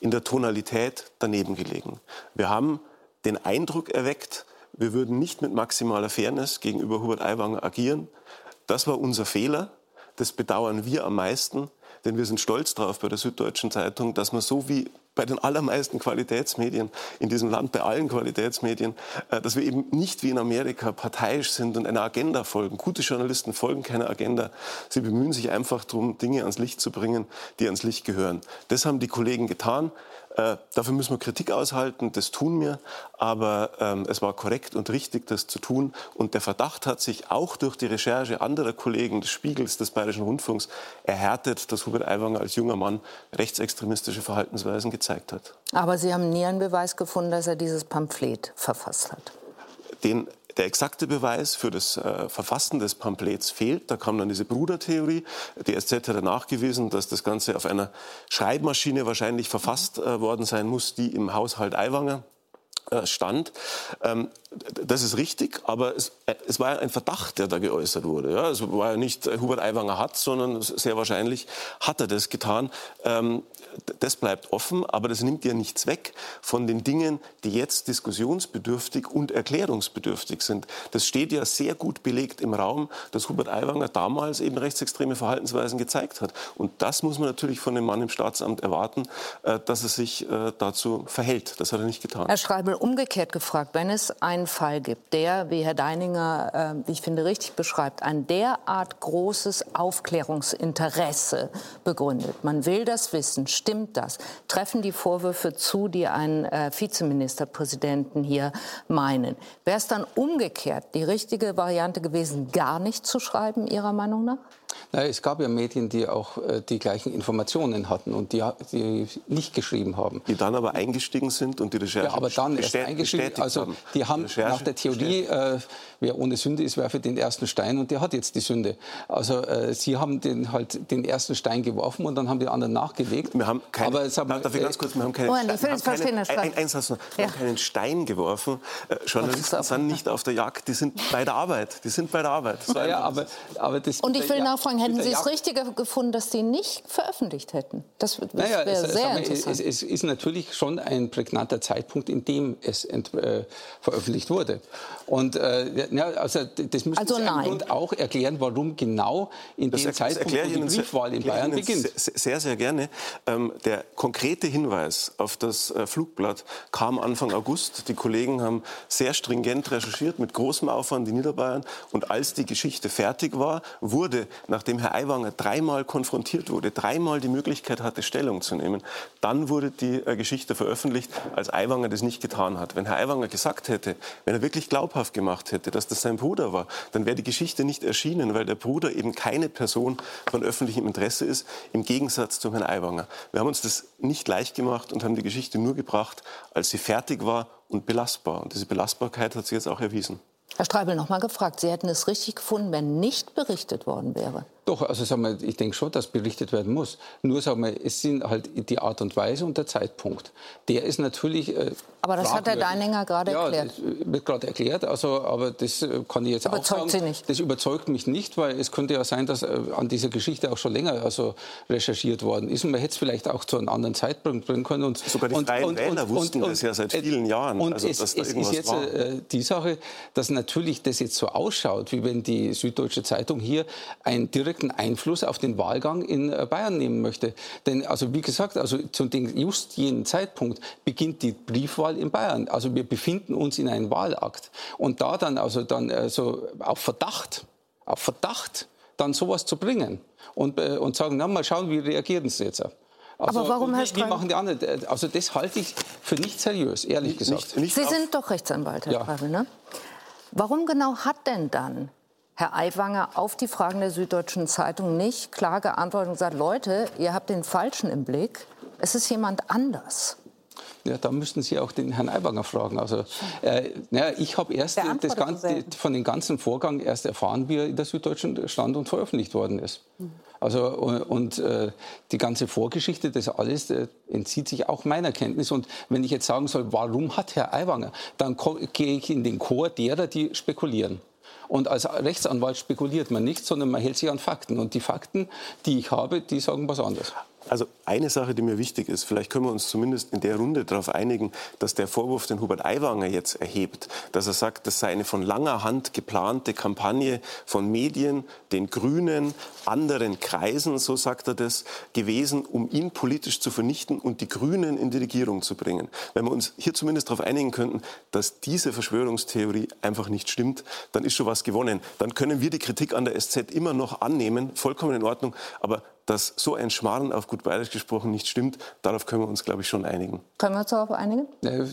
in der Tonalität daneben gelegen. Wir haben den Eindruck erweckt, wir würden nicht mit maximaler Fairness gegenüber Hubert Aiwanger agieren. Das war unser Fehler. Das bedauern wir am meisten, denn wir sind stolz darauf bei der Süddeutschen Zeitung, dass man so wie bei den allermeisten Qualitätsmedien in diesem Land, bei allen Qualitätsmedien, äh, dass wir eben nicht wie in Amerika parteiisch sind und einer Agenda folgen. Gute Journalisten folgen keiner Agenda. Sie bemühen sich einfach darum, Dinge ans Licht zu bringen, die ans Licht gehören. Das haben die Kollegen getan. Äh, dafür müssen wir Kritik aushalten, das tun wir, aber ähm, es war korrekt und richtig, das zu tun. Und der Verdacht hat sich auch durch die Recherche anderer Kollegen des Spiegels, des Bayerischen Rundfunks erhärtet, dass Hubert Aiwanger als junger Mann rechtsextremistische Verhaltensweisen gezeigt hat. Aber Sie haben nie einen Beweis gefunden, dass er dieses Pamphlet verfasst hat. Den der exakte Beweis für das äh, Verfassen des Pamphlets fehlt. Da kam dann diese Brudertheorie. Die SZ hat nachgewiesen, dass das Ganze auf einer Schreibmaschine wahrscheinlich verfasst äh, worden sein muss, die im Haushalt Aiwanger stand. Ähm, das ist richtig, aber es, äh, es, war ein Verdacht, der da geäußert wurde. Ja, es war ja nicht äh, Hubert Aiwanger hat, sondern sehr wahrscheinlich hat er das getan. Ähm, das bleibt offen, aber das nimmt ja nichts weg von den Dingen, die jetzt diskussionsbedürftig und erklärungsbedürftig sind. Das steht ja sehr gut belegt im Raum, dass Hubert Aiwanger damals eben rechtsextreme Verhaltensweisen gezeigt hat. Und das muss man natürlich von dem Mann im Staatsamt erwarten, äh, dass er sich äh, dazu verhält. Das hat er nicht getan. Herr Schreibel, umgekehrt gefragt, wenn es einen Fall gibt, der, wie Herr Deininger, äh, ich finde, richtig beschreibt, ein derart großes Aufklärungsinteresse begründet, man will das wissen, Stimmt das? Treffen die Vorwürfe zu, die einen äh, Vizeministerpräsidenten hier meinen? Wäre es dann umgekehrt die richtige Variante gewesen, gar nicht zu schreiben, Ihrer Meinung nach? Naja, es gab ja Medien, die auch äh, die gleichen Informationen hatten und die, die, nicht geschrieben haben. Die dann aber eingestiegen sind und die Recherche Ja, aber dann erst eingestiegen. Also haben. die haben die nach der Theorie, äh, wer ohne Sünde ist, werfe den ersten Stein und der hat jetzt die Sünde. Also äh, sie haben den, halt den ersten Stein geworfen und dann haben die anderen nachgelegt. Wir haben keine, aber, sagen wir, darf ich ganz kurz, wir haben keinen, oh, Stein, haben keinen, ein, ein Satz noch, wir ja. haben keinen Stein geworfen. Äh, Journalisten sind nicht auf der Jagd, die sind bei der Arbeit. Die sind bei der Arbeit. Ja, aber, aber das, und ich will nachfragen, hätten Sie es richtiger gefunden, dass Sie nicht veröffentlicht hätten? Das, das naja, wäre sehr wir, interessant. Es, es, ist natürlich schon ein prägnanter Zeitpunkt, in dem es ent, äh, veröffentlicht wurde. Und äh, ja, also das müssen also Sie und auch erklären, warum genau in das dem Zeitpunkt die Briefwahl in Bayern beginnt. Sehr, sehr gerne. Ähm, der konkrete Hinweis auf das äh, Flugblatt kam Anfang August. Die Kollegen haben sehr stringent recherchiert, mit großem Aufwand in Niederbayern. Und als die Geschichte fertig war, wurde, nachdem Herr Aiwanger dreimal konfrontiert wurde, dreimal die Möglichkeit hatte, Stellung zu nehmen, dann wurde die äh, Geschichte veröffentlicht, als Aiwanger das nicht getan hat. Wenn Herr Aiwanger gesagt hätte, wenn er wirklich glaubhaft gemacht hätte, dass das sein Bruder war, dann wäre die Geschichte nicht erschienen, weil der Bruder eben keine Person von öffentlichem Interesse ist, im Gegensatz zu Herrn Aiwanger. Wir haben uns das nicht leicht gemacht und haben die Geschichte nur gebracht, als sie fertig war und belastbar. Und diese Belastbarkeit hat sich jetzt auch erwiesen. Herr Streibel, noch mal gefragt. Sie hätten es richtig gefunden, wenn nicht berichtet worden wäre? Doch, also sagen wir, ich denke schon, dass berichtet werden muss. Nur sagen wir, es sind halt die Art und Weise und der Zeitpunkt. Der ist natürlich. Äh, aber das hat Herr Deininger gerade ja, erklärt. Das wird gerade erklärt. Also, aber das äh, kann ich jetzt überzeugt auch sagen. Sie nicht? Das überzeugt mich nicht, weil es könnte ja sein, dass äh, an dieser Geschichte auch schon länger also recherchiert worden ist und man hätte es vielleicht auch zu einem anderen Zeitpunkt bringen können. Und, Sogar die Freien und, Wähler und, wussten und, das ja seit vielen Jahren. Und also, es, es ist jetzt äh, die Sache, dass natürlich das jetzt so ausschaut, wie wenn die Süddeutsche Zeitung hier einen direkten Einfluss auf den Wahlgang in äh, Bayern nehmen möchte. Denn, also wie gesagt, also zu den just jenen Zeitpunkt beginnt die Briefwahl in Bayern. Also wir befinden uns in einem Wahlakt. Und da dann, also dann, also auf Verdacht, auf Verdacht dann sowas zu bringen und, äh, und sagen, na, mal schauen, wie reagieren Sie jetzt. Also, Aber warum, Herr wie, wie machen die anderen? Also das halte ich für nicht seriös, ehrlich gesagt. Nicht, nicht Sie sind doch Rechtsanwalt, Herr ja. Travel, ne? Warum genau hat denn dann Herr Aiwanger auf die Fragen der Süddeutschen Zeitung nicht klar geantwortet und gesagt, Leute, ihr habt den Falschen im Blick, es ist jemand anders? Ja, da müssten Sie auch den Herrn Aiwanger fragen. Also, äh, naja, ich habe erst das ganze, von dem ganzen Vorgang erst erfahren, wie er in der Süddeutschen stand und veröffentlicht worden ist. Mhm. Also, und, und äh, die ganze Vorgeschichte, das alles äh, entzieht sich auch meiner Kenntnis. Und wenn ich jetzt sagen soll, warum hat Herr Aiwanger, dann gehe ich in den Chor derer, die spekulieren. Und als Rechtsanwalt spekuliert man nicht, sondern man hält sich an Fakten. Und die Fakten, die ich habe, die sagen was anderes. Also eine Sache, die mir wichtig ist, vielleicht können wir uns zumindest in der Runde darauf einigen, dass der Vorwurf, den Hubert Aiwanger jetzt erhebt, dass er sagt, das sei eine von langer Hand geplante Kampagne von Medien, den Grünen, anderen Kreisen, so sagt er das, gewesen, um ihn politisch zu vernichten und die Grünen in die Regierung zu bringen. Wenn wir uns hier zumindest darauf einigen könnten, dass diese Verschwörungstheorie einfach nicht stimmt, dann ist schon was gewonnen. Dann können wir die Kritik an der SZ immer noch annehmen, vollkommen in Ordnung, aber dass so ein Schmarrn auf gut bayerisch gesprochen nicht stimmt, darauf können wir uns, glaube ich, schon einigen. Können wir uns darauf einigen?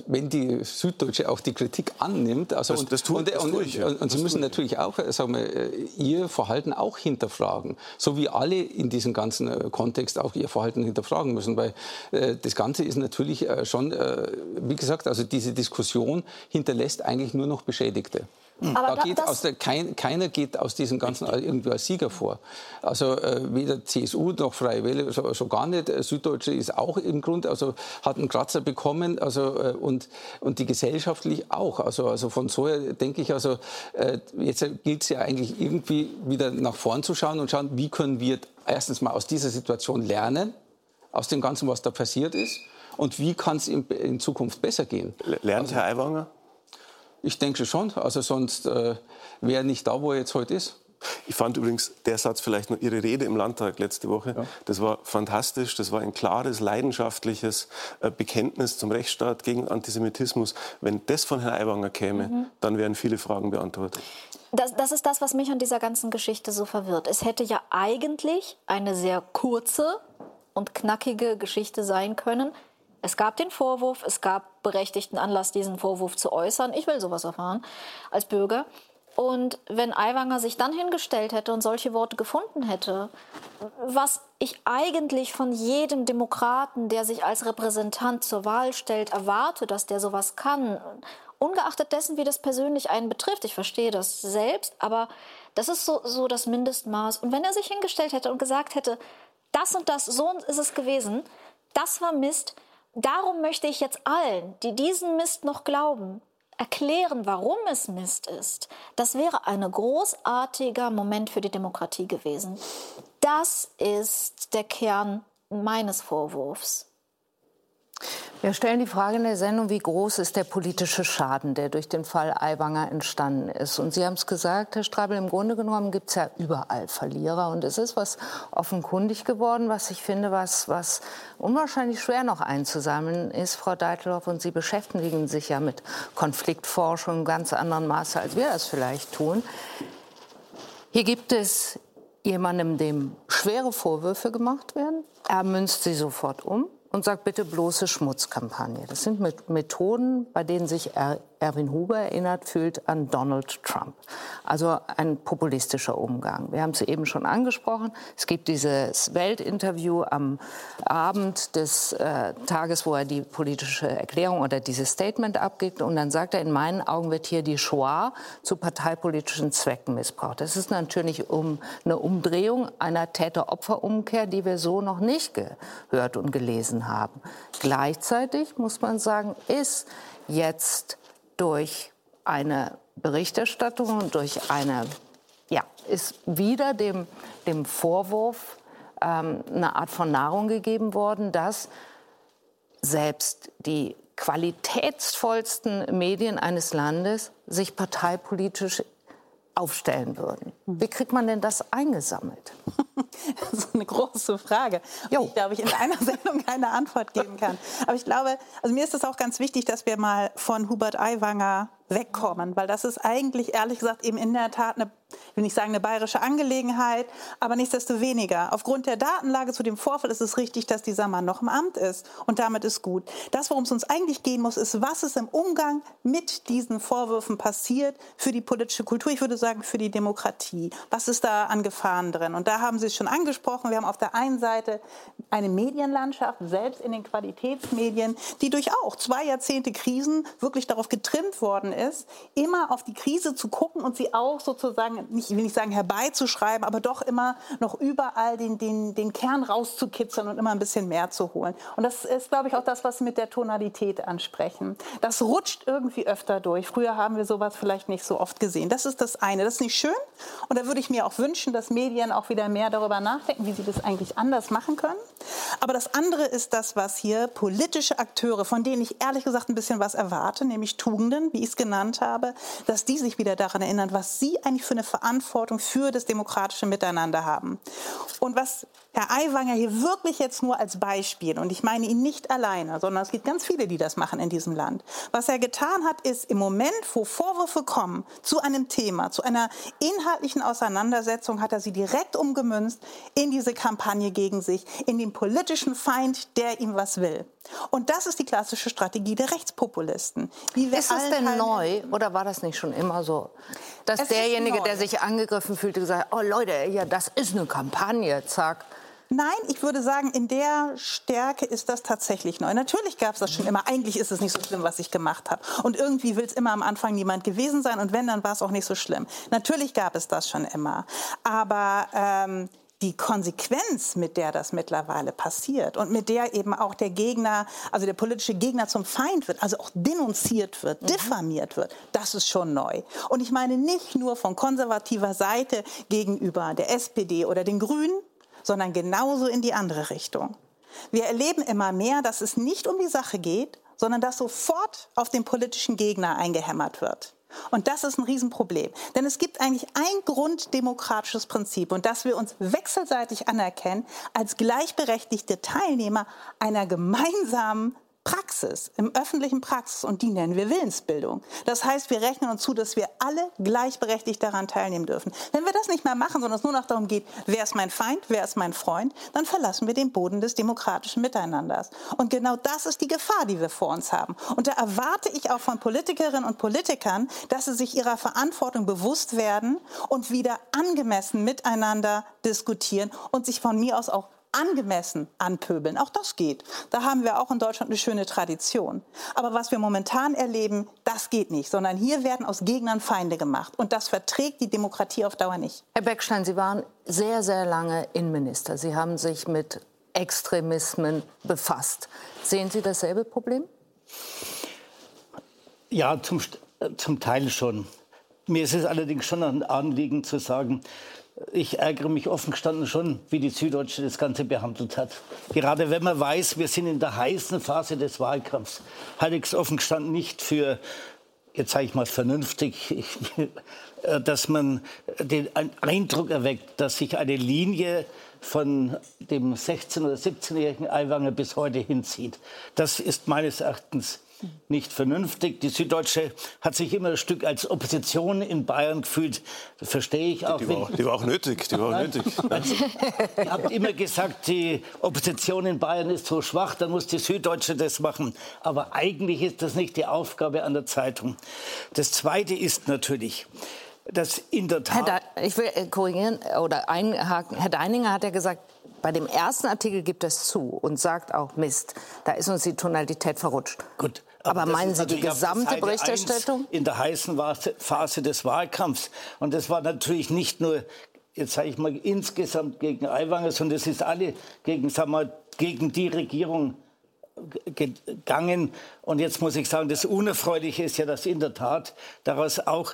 Wenn die Süddeutsche auch die Kritik annimmt, also das, und, das tue, und, das tue ich, ja. und, und Sie müssen natürlich auch, äh, sagen wir, äh, Ihr Verhalten auch hinterfragen, so wie alle in diesem ganzen äh, Kontext auch Ihr Verhalten hinterfragen müssen, weil das Ganze ist natürlich schon, wie gesagt, also diese Diskussion hinterlässt eigentlich nur noch Beschädigte. Aber da geht aus der, kein, keiner geht aus diesem Ganzen irgendwie als Sieger vor. Also äh, weder CSU noch Freie Wähler, so, so, gar nicht. Süddeutsche ist auch im Grunde, also hat einen Kratzer bekommen also, äh, und, und die gesellschaftlich auch. Also, also von so her denke ich, also äh, jetzt gilt es ja eigentlich irgendwie wieder nach vorn zu schauen und schauen, wie können wir erstens mal aus dieser Situation lernen, aus dem Ganzen, was da passiert ist. Und wie kann es in, in, Zukunft besser gehen? Lernt also, Herr Aiwanger? Ich denke schon. Also sonst äh, wäre er nicht da, wo er jetzt heute ist. Ich fand übrigens der Satz vielleicht noch Ihre Rede im Landtag letzte Woche. Ja. Das war fantastisch. Das war ein klares, leidenschaftliches äh, Bekenntnis zum Rechtsstaat gegen Antisemitismus. Wenn das von Herrn Aiwanger käme, mhm. dann wären viele Fragen beantwortet. Das, das, ist das, was mich an dieser ganzen Geschichte so verwirrt. Es hätte ja eigentlich eine sehr kurze und knackige Geschichte sein können. Es gab den Vorwurf, es gab berechtigten Anlass, diesen Vorwurf zu äußern. Ich will sowas erfahren als Bürger. Und wenn Aiwanger sich dann hingestellt hätte und solche Worte gefunden hätte, was ich eigentlich von jedem Demokraten, der sich als Repräsentant zur Wahl stellt, erwarte, dass der sowas kann, ungeachtet dessen, wie das persönlich einen betrifft, ich verstehe das selbst, aber das ist so, so das Mindestmaß. Und wenn er sich hingestellt hätte und gesagt hätte, das und das, so ist es gewesen, das war Mist, Darum möchte ich jetzt allen, die diesen Mist noch glauben, erklären, warum es Mist ist. Das wäre ein großartiger Moment für die Demokratie gewesen. Das ist der Kern meines Vorwurfs. Wir stellen die Frage in der Sendung, wie groß ist der politische Schaden, der durch den Fall Aiwanger entstanden ist. Und Sie haben es gesagt, Herr Strabel, im Grunde genommen gibt es ja überall Verlierer. Und es ist was offenkundig geworden, was ich finde, was, was unwahrscheinlich schwer noch einzusammeln ist, Frau Deitelhoff. Und Sie beschäftigen sich ja mit Konfliktforschung in ganz anderen Maße, als wir das vielleicht tun. Hier gibt es jemandem, dem schwere Vorwürfe gemacht werden. Er münzt sie sofort um und sagt bitte bloße Schmutzkampagne. Das sind Methoden, bei denen sich Erwin Huber erinnert fühlt an Donald Trump. Also ein populistischer Umgang. Wir haben es eben schon angesprochen. Es gibt dieses Weltinterview am Abend des äh, Tages, wo er die politische Erklärung oder dieses Statement abgibt. Und dann sagt er, in meinen Augen wird hier die Shoah zu parteipolitischen Zwecken missbraucht. Das ist natürlich um eine Umdrehung einer Täter-Opfer-Umkehr, die wir so noch nicht gehört und gelesen haben. Gleichzeitig muss man sagen, ist jetzt durch eine Berichterstattung und durch eine, ja, ist wieder dem, dem Vorwurf ähm, eine Art von Nahrung gegeben worden, dass selbst die qualitätsvollsten Medien eines Landes sich parteipolitisch aufstellen würden. Wie kriegt man denn das eingesammelt? Das ist eine große Frage, jo. ich glaube, ich in einer Sendung keine Antwort geben kann. Aber ich glaube, also mir ist es auch ganz wichtig, dass wir mal von Hubert Aiwanger wegkommen, weil das ist eigentlich ehrlich gesagt eben in der Tat eine Ich will nicht sagen eine bayerische Angelegenheit, aber nichtsdestoweniger. Aufgrund der Datenlage zu dem Vorfall ist es richtig, dass dieser Mann noch im Amt ist. Und damit ist gut. Das, worum es uns eigentlich gehen muss, ist, was ist im Umgang mit diesen Vorwürfen passiert für die politische Kultur, ich würde sagen für die Demokratie. Was ist da an Gefahren drin? Und da haben Sie es schon angesprochen. Wir haben auf der einen Seite eine Medienlandschaft, selbst in den Qualitätsmedien, die durch auch zwei Jahrzehnte Krisen wirklich darauf getrimmt worden ist, immer auf die Krise zu gucken und sie auch sozusagen, nicht, ich will nicht sagen herbeizuschreiben, aber doch immer noch überall den, den, den Kern rauszukitzeln und immer ein bisschen mehr zu holen. Und das ist, glaube ich, auch das, was Sie mit der Tonalität ansprechen. Das rutscht irgendwie öfter durch. Früher haben wir sowas vielleicht nicht so oft gesehen. Das ist das eine. Das ist nicht schön. Und da würde ich mir auch wünschen, dass Medien auch wieder mehr darüber nachdenken, wie sie das eigentlich anders machen können. Aber das andere ist das, was hier politische Akteure, von denen ich ehrlich gesagt ein bisschen was erwarte, nämlich Tugenden, wie ich es genannt habe, dass die sich wieder daran erinnern, was sie eigentlich für eine Verantwortung für das demokratische Miteinander haben. Und was Herr Aiwanger hier wirklich jetzt nur als Beispiel, und ich meine ihn nicht alleine, sondern es gibt ganz viele, die das machen in diesem Land. Was er getan hat, ist im Moment, wo Vorwürfe kommen zu einem Thema, zu einer inhaltlichen Auseinandersetzung, hat er sie direkt umgemünzt in diese Kampagne gegen sich, in den politischen Feind, der ihm was will. Und das ist die klassische Strategie der Rechtspopulisten. ist es denn neu oder war das nicht schon immer so? Dass derjenige, der sich angegriffen fühlte, gesagt oh Leute, ja, das ist eine Kampagne, zack. Nein, ich würde sagen, in der Stärke ist das tatsächlich neu. Natürlich gab es das schon immer. Eigentlich ist es nicht so schlimm, was ich gemacht habe. Und irgendwie will es immer am Anfang niemand gewesen sein. Und wenn, dann war es auch nicht so schlimm. Natürlich gab es das schon immer. Aber ähm, die Konsequenz, mit der das mittlerweile passiert und mit der eben auch der Gegner, also der politische Gegner zum Feind wird, also auch denunziert wird, mhm. diffamiert wird, das ist schon neu. Und ich meine nicht nur von konservativer Seite gegenüber der SPD oder den Grünen, sondern genauso in die andere Richtung. Wir erleben immer mehr, dass es nicht um die Sache geht, sondern dass sofort auf den politischen Gegner eingehämmert wird. Und das ist ein Riesenproblem. Denn es gibt eigentlich ein grunddemokratisches Prinzip und dass wir uns wechselseitig anerkennen als gleichberechtigte Teilnehmer einer gemeinsamen Praxis, im öffentlichen Praxis und die nennen wir Willensbildung. Das heißt, wir rechnen uns zu, dass wir alle gleichberechtigt daran teilnehmen dürfen. Wenn wir das nicht mehr machen, sondern es nur noch darum geht, wer ist mein Feind, wer ist mein Freund, dann verlassen wir den Boden des demokratischen Miteinanders. Und genau das ist die Gefahr, die wir vor uns haben. Und da erwarte ich auch von Politikerinnen und Politikern, dass sie sich ihrer Verantwortung bewusst werden und wieder angemessen miteinander diskutieren und sich von mir aus auch angemessen anpöbeln. Auch das geht. Da haben wir auch in Deutschland eine schöne Tradition. Aber was wir momentan erleben, das geht nicht, sondern hier werden aus Gegnern Feinde gemacht. Und das verträgt die Demokratie auf Dauer nicht. Herr Beckstein, Sie waren sehr, sehr lange Innenminister. Sie haben sich mit Extremismen befasst. Sehen Sie dasselbe Problem? Ja, zum, äh, zum Teil schon. Mir ist es allerdings schon ein Anliegen zu sagen, ich ärgere mich offen gestanden schon, wie die Süddeutsche das Ganze behandelt hat. Gerade wenn man weiß, wir sind in der heißen Phase des Wahlkampfs, halte ich es offen gestanden nicht für, jetzt sage ich mal vernünftig, dass man den Eindruck erweckt, dass sich eine Linie von dem 16- oder 17-jährigen Aiwanger bis heute hinzieht. Das ist meines Erachtens nicht vernünftig. Die Süddeutsche hat sich immer ein Stück als Opposition in Bayern gefühlt. Das verstehe ich auch. Die war, die war auch nötig. Die war auch nötig. Also, ihr habt immer gesagt, die Opposition in Bayern ist so schwach, dann muss die Süddeutsche das machen. Aber eigentlich ist das nicht die Aufgabe an der Zeitung. Das Zweite ist natürlich, dass in der Tat... Herr da, ich will äh, korrigieren oder einhaken. Herr Deininger hat ja gesagt, bei dem ersten Artikel gibt es zu und sagt auch Mist, da ist uns die Tonalität verrutscht. Gut. Aber, meinen Sie die gesamte Berichterstattung? In der heißen Phase des Wahlkampfs. Und das war natürlich nicht nur, jetzt sage ich mal, insgesamt gegen Aiwanger, sondern es ist alle gegen, sagen wir, gegen die Regierung gegangen. Und jetzt muss ich sagen, das Unerfreuliche ist ja, dass in der Tat daraus auch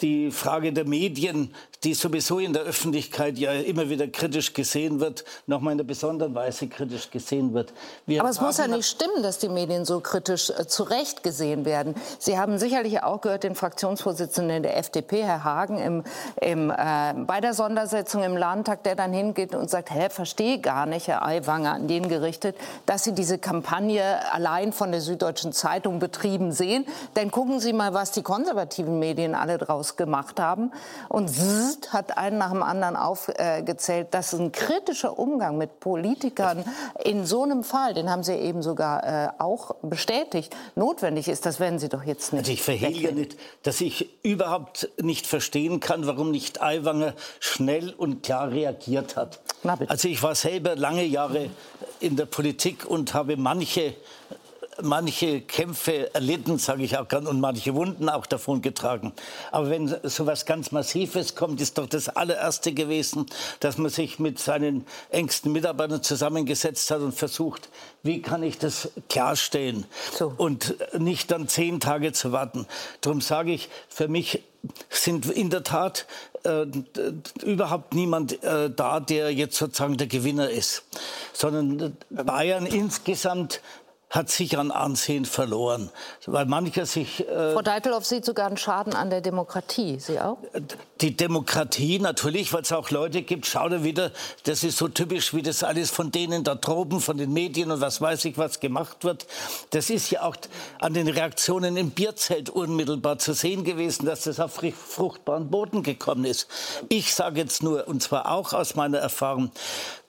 die Frage der Medien die sowieso in der Öffentlichkeit ja immer wieder kritisch gesehen wird, noch mal in einer besonderen Weise kritisch gesehen wird. Wir Aber es muss ja nicht stimmen, dass die Medien so kritisch äh, zu Recht gesehen werden. Sie haben sicherlich auch gehört, den Fraktionsvorsitzenden der FDP, Herr Hagen, im, im, äh, bei der Sondersetzung im Landtag, der dann hingeht und sagt, hä, verstehe gar nicht, Herr Aiwanger, an den gerichtet, dass Sie diese Kampagne allein von der Süddeutschen Zeitung betrieben sehen. Denn gucken Sie mal, was die konservativen Medien alle draus gemacht haben. Und zzzt, hat einen nach dem anderen aufgezählt, dass ein kritischer Umgang mit Politikern in so einem Fall, den haben Sie eben sogar äh, auch bestätigt, notwendig ist. Das werden Sie doch jetzt nicht. Also ich verhehle nicht, dass ich überhaupt nicht verstehen kann, warum nicht Aiwanger schnell und klar reagiert hat. Also ich war selber lange Jahre in der Politik und habe manche manche Kämpfe erlitten, sage ich auch gern, und manche Wunden auch davon getragen. Aber wenn so was ganz Massives kommt, ist doch das allererste gewesen, dass man sich mit seinen engsten Mitarbeitern zusammengesetzt hat und versucht, wie kann ich das klarstellen so. und nicht dann zehn Tage zu warten. Darum sage ich, für mich sind in der Tat äh, überhaupt niemand äh, da, der jetzt sozusagen der Gewinner ist, sondern Bayern insgesamt hat sich an Ansehen verloren, weil mancher sich. Äh, Frau Deitelhoff sieht sogar einen Schaden an der Demokratie. Sie auch? Die Demokratie natürlich, weil es auch Leute gibt. Schau da wieder, das ist so typisch, wie das alles von denen da droben, von den Medien und was weiß ich, was gemacht wird. Das ist ja auch an den Reaktionen im Bierzelt unmittelbar zu sehen gewesen, dass das auf fruchtbaren Boden gekommen ist. Ich sage jetzt nur, und zwar auch aus meiner Erfahrung,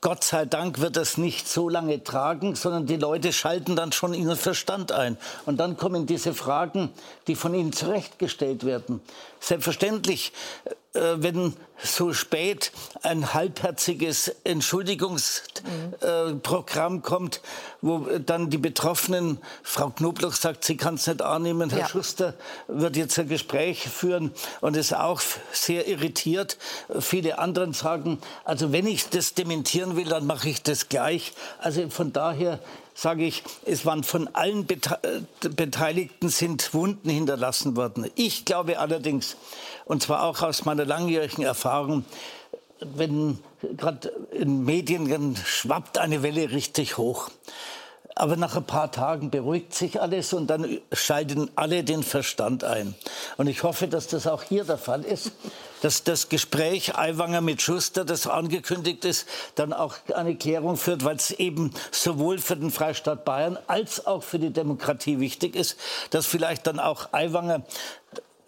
Gott sei Dank wird das nicht so lange tragen, sondern die Leute schalten dann schon ihren Verstand ein. Und dann kommen diese Fragen, die von ihnen zurechtgestellt werden. Selbstverständlich äh, wenn so spät ein halbherziges Entschuldigungsprogramm äh, kommt, wo dann die Betroffenen, Frau Knobloch sagt, sie kann es nicht annehmen, Herr ja. Schuster wird jetzt ein Gespräch führen und ist auch sehr irritiert. Viele anderen sagen, also wenn ich das dementieren will, dann mache ich das gleich. Also von daher sage ich, es waren von allen Bete Beteiligten sind Wunden hinterlassen worden. Ich glaube allerdings, und zwar auch aus meiner langjährigen Erfahrung, wenn gerade in Medien schwappt eine Welle richtig hoch. Aber nach ein paar Tagen beruhigt sich alles und dann schalten alle den Verstand ein. Und ich hoffe, dass das auch hier der Fall ist, dass das Gespräch Aiwanger mit Schuster, das angekündigt ist, dann auch eine Klärung führt, weil es eben sowohl für den Freistaat Bayern als auch für die Demokratie wichtig ist, dass vielleicht dann auch Aiwanger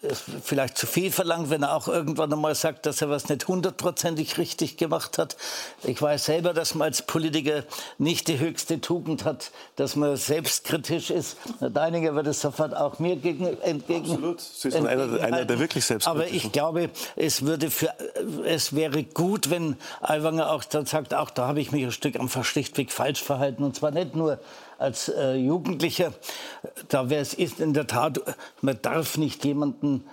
ist vielleicht zu viel verlangt, wenn er auch irgendwann einmal sagt, dass er was nicht hundertprozentig richtig gemacht hat. Ich weiß selber, dass man als Politiker nicht die höchste Tugend hat, dass man selbstkritisch ist. Herr Deininger wird es sofort auch mir gegen, entgegen. Absolut. Sie sind einer, einer, der wirklich selbstkritisch Aber ich glaube, es, würde für, es wäre gut, wenn Aiwanger auch dann sagt, auch da habe ich mich ein Stück einfach schlichtweg falsch verhalten. Und zwar nicht nur als äh, Jugendlicher, da wäre es ist in der Tat, man darf nicht jemanden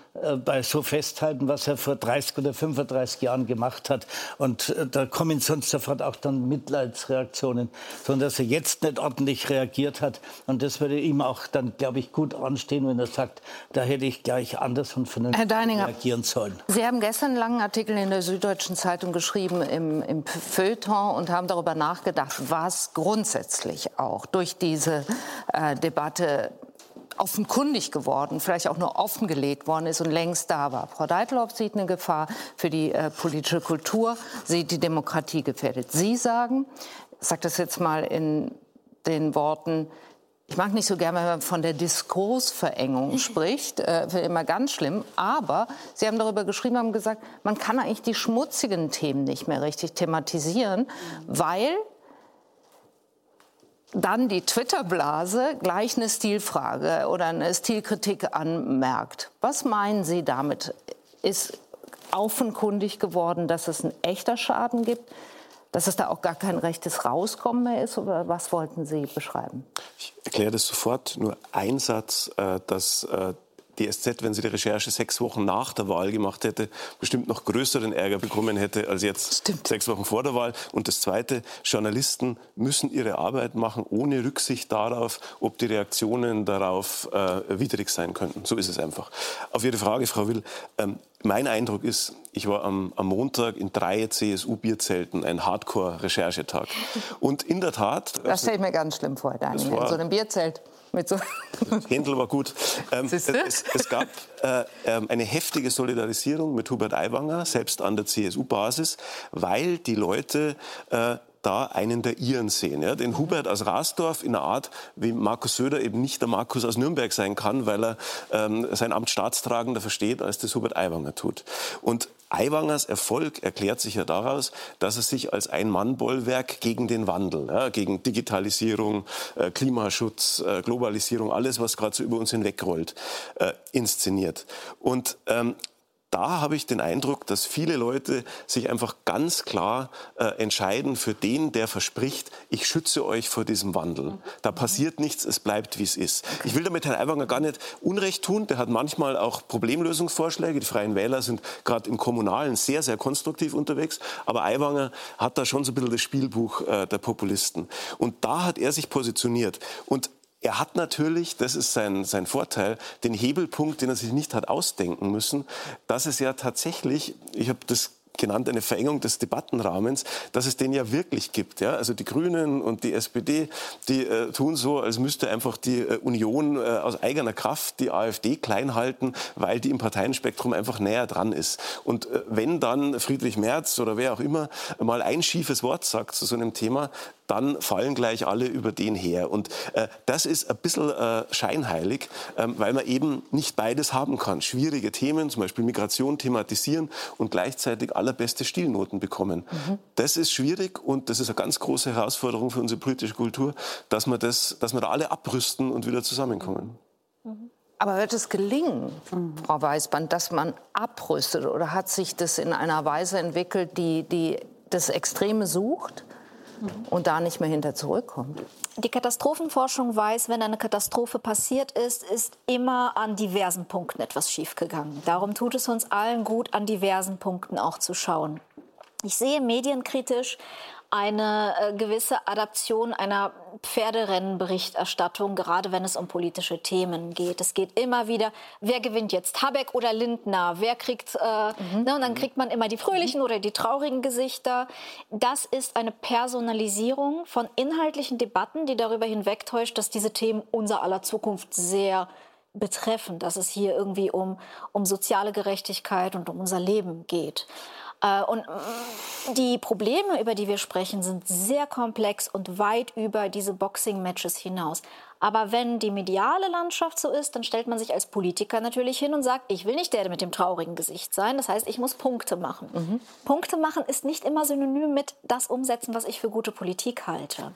bei so festhalten, was er vor 30 oder 35 Jahren gemacht hat. Und äh, da kommen sonst sofort auch dann Mitleidsreaktionen, sondern dass er jetzt nicht ordentlich reagiert hat. Und das würde ihm auch dann, glaube ich, gut anstehen, wenn er sagt, da hätte ich gleich anders und vernünftig reagieren sollen. Sie haben gestern einen langen Artikel in der Süddeutschen Zeitung geschrieben im, im Feuilleton und haben darüber nachgedacht, was grundsätzlich auch durch diese äh, Debatte offenkundig geworden, vielleicht auch nur offengelegt worden ist und längst da war. Frau Deitloff sieht eine Gefahr für die äh, politische Kultur, sieht die Demokratie gefährdet. Sie sagen, ich sage das jetzt mal in den Worten, ich mag nicht so gerne, wenn man von der Diskursverengung spricht, äh, immer ganz schlimm. Aber Sie haben darüber geschrieben, haben gesagt, man kann eigentlich die schmutzigen Themen nicht mehr richtig thematisieren, weil dann die Twitter-Blase gleich eine Stilfrage oder eine Stilkritik anmerkt. Was meinen Sie damit? Ist offenkundig geworden, dass es ein echter Schaden gibt? Dass es da auch gar kein rechtes Rauskommen mehr ist? Oder was wollten Sie beschreiben? Ich erkläre das sofort. Nur ein Satz, äh, dass äh, die SZ, wenn sie die Recherche sechs Wochen nach der Wahl gemacht hätte, bestimmt noch größeren Ärger bekommen hätte als jetzt Stimmt. sechs Wochen vor der Wahl. Und das Zweite, Journalisten müssen ihre Arbeit machen, ohne Rücksicht darauf, ob die Reaktionen darauf äh, widrig sein könnten. So ist es einfach. Auf Ihre Frage, Frau Will, ähm, mein Eindruck ist, ich war am, am Montag in drei CSU-Bierzelten, ein Hardcore-Recherchetag. Und in der Tat. Das stelle ich mir ganz schlimm vor, Daniel, in so einem Bierzelt. Mit so Händel war gut. Ähm, es, es, gab äh, äh, eine heftige Solidarisierung mit Hubert Aiwanger, selbst an der CSU-Basis, weil die Leute äh, da einen der Iren sehen. Ja? Den Hubert aus Rasdorf in einer Art, wie Markus Söder eben nicht der Markus aus Nürnberg sein kann, weil er ähm, sein Amt staatstragender versteht, als das Hubert Aiwanger tut. Und Aiwangers Erfolg erklärt sich ja daraus, dass er sich als Ein-Mann-Bollwerk gegen den Wandel, ja, gegen Digitalisierung, äh, Klimaschutz, äh, Globalisierung, alles, was gerade so über uns hinwegrollt, äh, inszeniert. Und ähm, da habe ich den Eindruck, dass viele Leute sich einfach ganz klar äh, entscheiden für den, der verspricht, ich schütze euch vor diesem Wandel. Da passiert nichts, es bleibt, wie es ist. Ich will damit Herrn Aiwanger gar nicht Unrecht tun. Der hat manchmal auch Problemlösungsvorschläge. Die Freien Wähler sind gerade im Kommunalen sehr, sehr konstruktiv unterwegs. Aber Aiwanger hat da schon so ein bisschen das Spielbuch äh, der Populisten. Und da hat er sich positioniert. Und er hat natürlich, das ist sein, sein Vorteil, den Hebelpunkt, den er sich nicht hat ausdenken müssen, dass es ja tatsächlich, ich habe das genannt, eine Verengung des Debattenrahmens, dass es den ja wirklich gibt. Ja? Also die Grünen und die SPD, die äh, tun so, als müsste einfach die äh, Union äh, aus eigener Kraft die AfD klein halten, weil die im Parteienspektrum einfach näher dran ist. Und äh, wenn dann Friedrich Merz oder wer auch immer mal ein schiefes Wort sagt zu so einem Thema, dann fallen gleich alle über den her. Und äh, das ist ein bisschen äh, scheinheilig, äh, weil man eben nicht beides haben kann. Schwierige Themen, zum Beispiel Migration, thematisieren und gleichzeitig allerbeste Stilnoten bekommen. Mhm. Das ist schwierig und das ist eine ganz große Herausforderung für unsere politische Kultur, dass wir, das, dass wir da alle abrüsten und wieder zusammenkommen. Mhm. Aber wird es gelingen. Frau Weißband, dass man abrüstet? Oder hat sich das in einer Weise entwickelt, die, die das Extreme sucht? Und da nicht mehr hinter zurückkommt. Die Katastrophenforschung weiß, wenn eine Katastrophe passiert ist, ist immer an diversen Punkten etwas schiefgegangen. Darum tut es uns allen gut, an diversen Punkten auch zu schauen. Ich sehe medienkritisch eine äh, gewisse Adaption einer Pferderennenberichterstattung, gerade wenn es um politische Themen geht. Es geht immer wieder, wer gewinnt jetzt, Habeck oder Lindner? Wer kriegt, äh, mhm. ne, und dann kriegt man immer die fröhlichen oder die traurigen Gesichter. Das ist eine Personalisierung von inhaltlichen Debatten, die darüber hinwegtäuscht, dass diese Themen unser aller Zukunft sehr betreffen, dass es hier irgendwie um, um soziale Gerechtigkeit und um unser Leben geht. Äh, und mm, die Probleme, über die wir sprechen, sind sehr komplex und weit über diese Boxing-Matches hinaus. Aber wenn die mediale Landschaft so ist, dann stellt man sich als Politiker natürlich hin und sagt, ich will nicht der mit dem traurigen Gesicht sein. Das heißt, ich muss Punkte machen. Mhm. Punkte machen ist nicht immer synonym mit das umsetzen, was ich für gute Politik halte.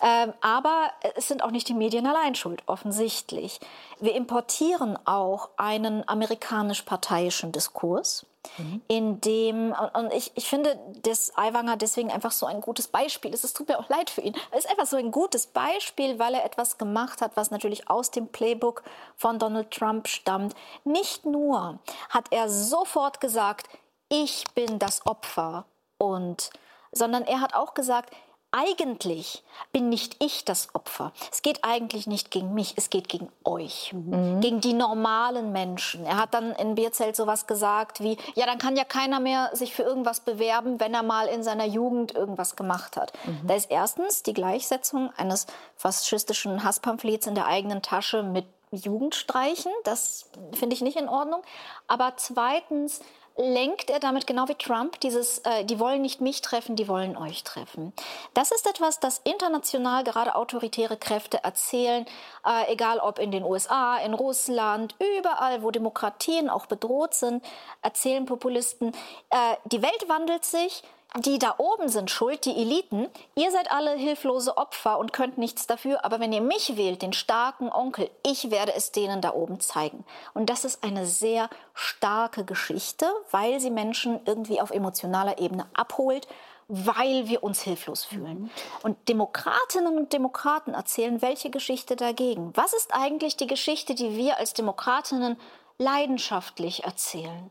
Ähm, aber es sind auch nicht die Medien allein schuld, offensichtlich. Wir importieren auch einen amerikanisch-parteiischen Diskurs Mhm. In dem, und ich, ich finde, dass Aiwanger deswegen einfach so ein gutes Beispiel ist. Es tut mir auch leid für ihn. Er ist einfach so ein gutes Beispiel, weil er etwas gemacht hat, was natürlich aus dem Playbook von Donald Trump stammt. Nicht nur hat er sofort gesagt, ich bin das Opfer und sondern er hat auch gesagt, eigentlich bin nicht ich das Opfer. Es geht eigentlich nicht gegen mich, es geht gegen euch, mhm. gegen die normalen Menschen. Er hat dann in Bierzelt sowas gesagt wie, ja, dann kann ja keiner mehr sich für irgendwas bewerben, wenn er mal in seiner Jugend irgendwas gemacht hat. Mhm. Da ist erstens die Gleichsetzung eines faschistischen Hasspamphlets in der eigenen Tasche mit Jugendstreichen. Das finde ich nicht in Ordnung. Aber zweitens lenkt er damit genau wie Trump dieses, äh, die wollen nicht mich treffen, die wollen euch treffen. Das ist etwas, das international gerade autoritäre Kräfte erzählen, äh, egal ob in den USA, in Russland, überall, wo Demokratien auch bedroht sind, erzählen Populisten, äh, die Welt wandelt sich, die da oben sind schuld, die Eliten. Ihr seid alle hilflose Opfer und könnt nichts dafür, aber wenn ihr mich wählt, den starken Onkel, ich werde es denen da oben zeigen. Und das ist eine sehr starke Geschichte, weil sie Menschen irgendwie auf emotionaler Ebene abholt, weil wir uns hilflos fühlen. Und Demokratinnen und Demokraten erzählen welche Geschichte dagegen? Was ist eigentlich die Geschichte, die wir als Demokratinnen leidenschaftlich erzählen?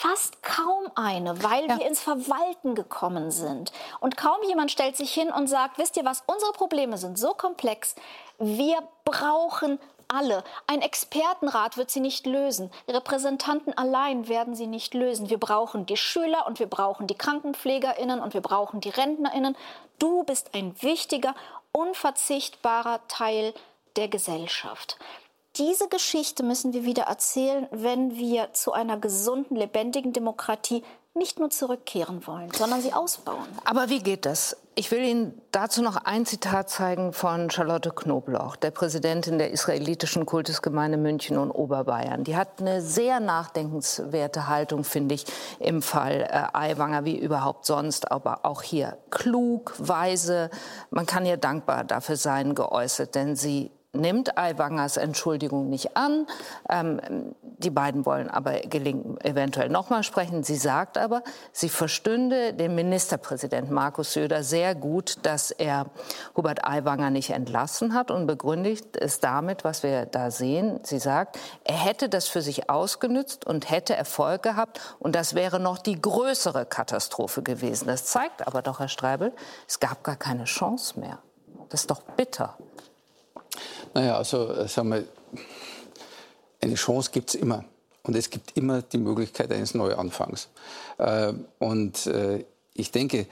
Fast kaum eine, weil ja. wir ins Verwalten gekommen sind. Und kaum jemand stellt sich hin und sagt, wisst ihr was, unsere Probleme sind so komplex, wir brauchen alle. Ein Expertenrat wird sie nicht lösen. Repräsentanten allein werden sie nicht lösen. Wir brauchen die Schüler und wir brauchen die Krankenpflegerinnen und wir brauchen die Rentnerinnen. Du bist ein wichtiger, unverzichtbarer Teil der Gesellschaft diese Geschichte müssen wir wieder erzählen, wenn wir zu einer gesunden, lebendigen Demokratie nicht nur zurückkehren wollen, sondern sie ausbauen. Aber wie geht das? Ich will Ihnen dazu noch ein Zitat zeigen von Charlotte Knobloch, der Präsidentin der israelitischen Kultusgemeinde München und Oberbayern. Die hat eine sehr nachdenkenswerte Haltung, finde ich, im Fall äh, Aiwanger wie überhaupt sonst, aber auch hier klug, weise. Man kann ihr dankbar dafür sein, geäußert, denn sie nimmt Aiwangers Entschuldigung nicht an. Ähm, die beiden wollen aber eventuell noch mal sprechen. Sie sagt aber, sie verstünde dem Ministerpräsidenten Markus Söder sehr gut, dass er Hubert Aiwanger nicht entlassen hat und begründet es damit, was wir da sehen. Sie sagt, er hätte das für sich ausgenützt und hätte Erfolg gehabt und das wäre noch die größere Katastrophe gewesen. Das zeigt aber doch, Herr Streibel, es gab gar keine Chance mehr. Das ist doch bitter. Naja, also äh, sagen wir, eine Chance gibt es immer. Und es gibt immer die Möglichkeit eines Neuanfangs. Äh, und äh, ich denke,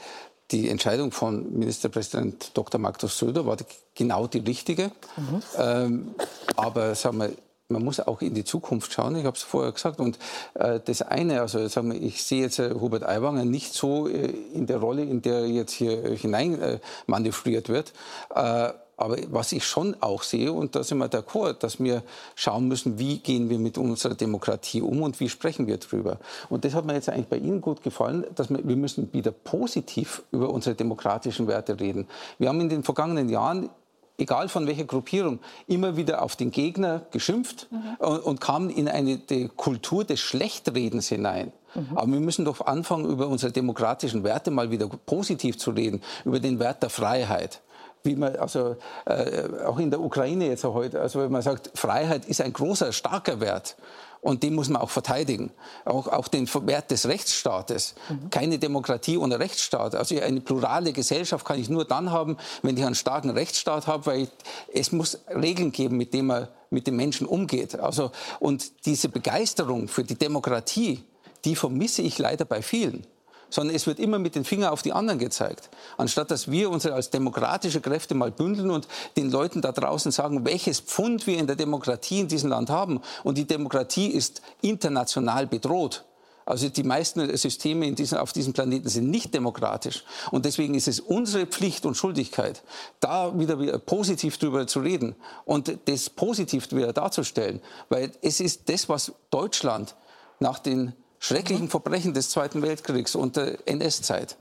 die Entscheidung von Ministerpräsident Dr. Markus Söder war genau die richtige. Mhm. Ähm, aber sagen wir, man muss auch in die Zukunft schauen. Ich habe es vorher gesagt. Und äh, das eine, also sagen wir, ich sehe jetzt äh, Hubert Aiwanger nicht so äh, in der Rolle, in der jetzt hier hinein manövriert wird. Aber was ich schon auch sehe, und da sind wir d'accord, dass wir schauen müssen, wie gehen wir mit unserer Demokratie um und wie sprechen wir drüber. Und das hat mir jetzt eigentlich bei Ihnen gut gefallen, dass wir, wir müssen wieder positiv über unsere demokratischen Werte reden. Wir haben in den vergangenen Jahren egal von welcher Gruppierung, immer wieder auf den Gegner geschimpft mhm. und, und, kamen in eine Kultur des Schlechtredens hinein. Mhm. Aber wir müssen doch anfangen, über unsere demokratischen Werte mal wieder positiv zu reden, über den Wert der Freiheit wie man also äh, auch in der Ukraine jetzt auch heute, also wenn man sagt, Freiheit ist ein großer, starker Wert. Und den muss man auch verteidigen. Auch, auch den Wert des Rechtsstaates. Mhm. Keine Demokratie ohne Rechtsstaat. Also eine plurale Gesellschaft kann ich nur dann haben, wenn ich einen starken Rechtsstaat habe, weil ich, es muss Regeln geben, mit denen man mit den Menschen umgeht. Also, und diese Begeisterung für die Demokratie, die vermisse ich leider bei vielen sondern es wird immer mit den Fingern auf die anderen gezeigt. Anstatt dass wir uns als demokratische Kräfte mal bündeln und den Leuten da draußen sagen, welches Pfund wir in der Demokratie in diesem Land haben. Und die Demokratie ist international bedroht. Also die meisten Systeme diesem, auf diesem Planeten sind nicht demokratisch. Und deswegen ist es unsere Pflicht und Schuldigkeit, da wieder, positiv darüber zu reden und das positiv wieder darzustellen. Weil es ist das, was Deutschland nach den schrecklichen Verbrechen des Zweiten Weltkriegs und der NS-Zeit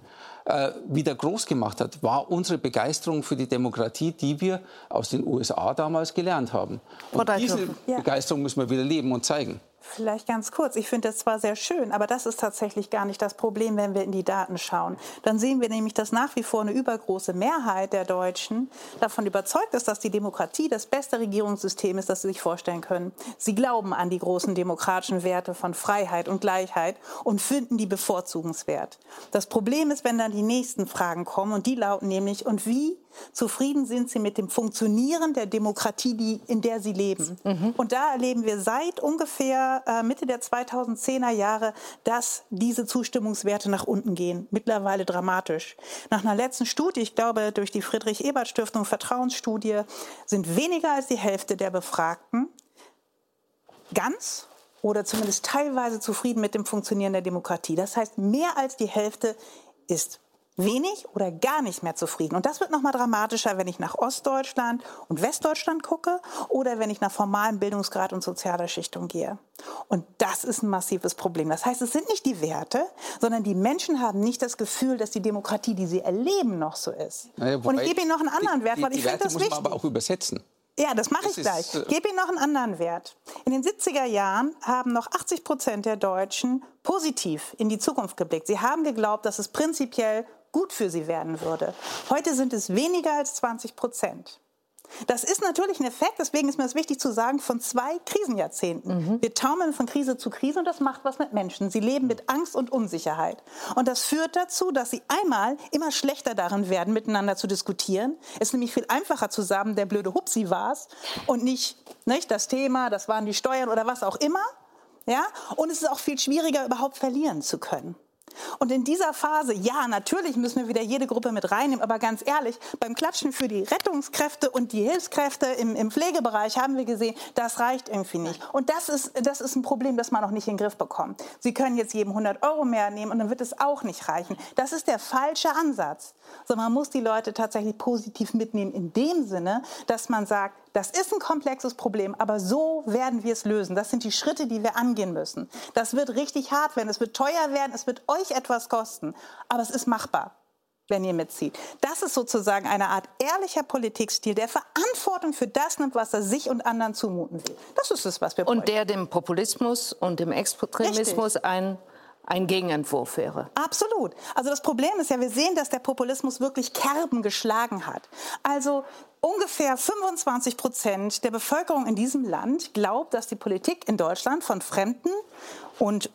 äh, wieder groß gemacht hat, war unsere Begeisterung für die Demokratie, die wir aus den USA damals gelernt haben. Und diese Begeisterung müssen wir wieder leben und zeigen. Vielleicht ganz kurz. Ich finde das zwar sehr schön, aber das ist tatsächlich gar nicht das Problem, wenn wir in die Daten schauen. Dann sehen wir nämlich, dass nach wie vor eine übergroße Mehrheit der Deutschen davon überzeugt ist, dass die Demokratie das beste Regierungssystem ist, das sie sich vorstellen können. Sie glauben an die großen demokratischen Werte von Freiheit und Gleichheit und finden die bevorzugenswert. Das Problem ist, wenn dann die nächsten Fragen kommen und die lauten nämlich, und wie Zufrieden sind sie mit dem Funktionieren der Demokratie, die, in der sie leben. Mhm. Und da erleben wir seit ungefähr äh, Mitte der 2010er Jahre, dass diese Zustimmungswerte nach unten gehen. Mittlerweile dramatisch. Nach einer letzten Studie, ich glaube durch die Friedrich-Ebert-Stiftung Vertrauensstudie, sind weniger als die Hälfte der Befragten ganz oder zumindest teilweise zufrieden mit dem Funktionieren der Demokratie. Das heißt, mehr als die Hälfte ist wenig oder gar nicht mehr zufrieden. Und das wird noch mal dramatischer, wenn ich nach Ostdeutschland und Westdeutschland gucke oder wenn ich nach formalem Bildungsgrad und sozialer Schichtung gehe. Und das ist ein massives Problem. Das heißt, es sind nicht die Werte, sondern die Menschen haben nicht das Gefühl, dass die Demokratie, die sie erleben, noch so ist. Naja, und ich gebe Ihnen noch einen anderen die, Wert, weil ich finde das muss wichtig. man aber auch übersetzen. Ja, das mache ich gleich. Ich gebe Ihnen noch einen anderen Wert. In den 70er Jahren haben noch 80 Prozent der Deutschen positiv in die Zukunft geblickt. Sie haben geglaubt, dass es prinzipiell gut für sie werden würde. Heute sind es weniger als 20 Prozent. Das ist natürlich ein Effekt, deswegen ist mir das wichtig zu sagen, von zwei Krisenjahrzehnten. Mhm. Wir taumeln von Krise zu Krise und das macht was mit Menschen. Sie leben mit Angst und Unsicherheit. Und das führt dazu, dass sie einmal immer schlechter darin werden, miteinander zu diskutieren. Es ist nämlich viel einfacher zu sagen, der blöde Hupsi war's und nicht, nicht das Thema, das waren die Steuern oder was auch immer. Ja? Und es ist auch viel schwieriger, überhaupt verlieren zu können. Und in dieser Phase, ja, natürlich müssen wir wieder jede Gruppe mit reinnehmen, aber ganz ehrlich, beim Klatschen für die Rettungskräfte und die Hilfskräfte im, im Pflegebereich haben wir gesehen, das reicht irgendwie nicht. Und das ist, das ist ein Problem, das man noch nicht in den Griff bekommt. Sie können jetzt jedem 100 Euro mehr nehmen und dann wird es auch nicht reichen. Das ist der falsche Ansatz. So, man muss die Leute tatsächlich positiv mitnehmen in dem Sinne, dass man sagt, das ist ein komplexes Problem, aber so werden wir es lösen. Das sind die Schritte, die wir angehen müssen. Das wird richtig hart werden, es wird teuer werden, es wird euch etwas kosten, aber es ist machbar wenn ihr mitzieht. Das ist sozusagen eine Art ehrlicher Politikstil, der Verantwortung für das nimmt, was er sich und anderen zumuten will. Das ist es, was wir Und der dem Populismus und dem Extremismus ein ein Gegenentwurf wäre. Absolut. Also das Problem ist ja, wir sehen, dass der Populismus wirklich Kerben geschlagen hat. Also ungefähr 25 Prozent der Bevölkerung in diesem Land glaubt, dass die Politik in Deutschland von Fremden und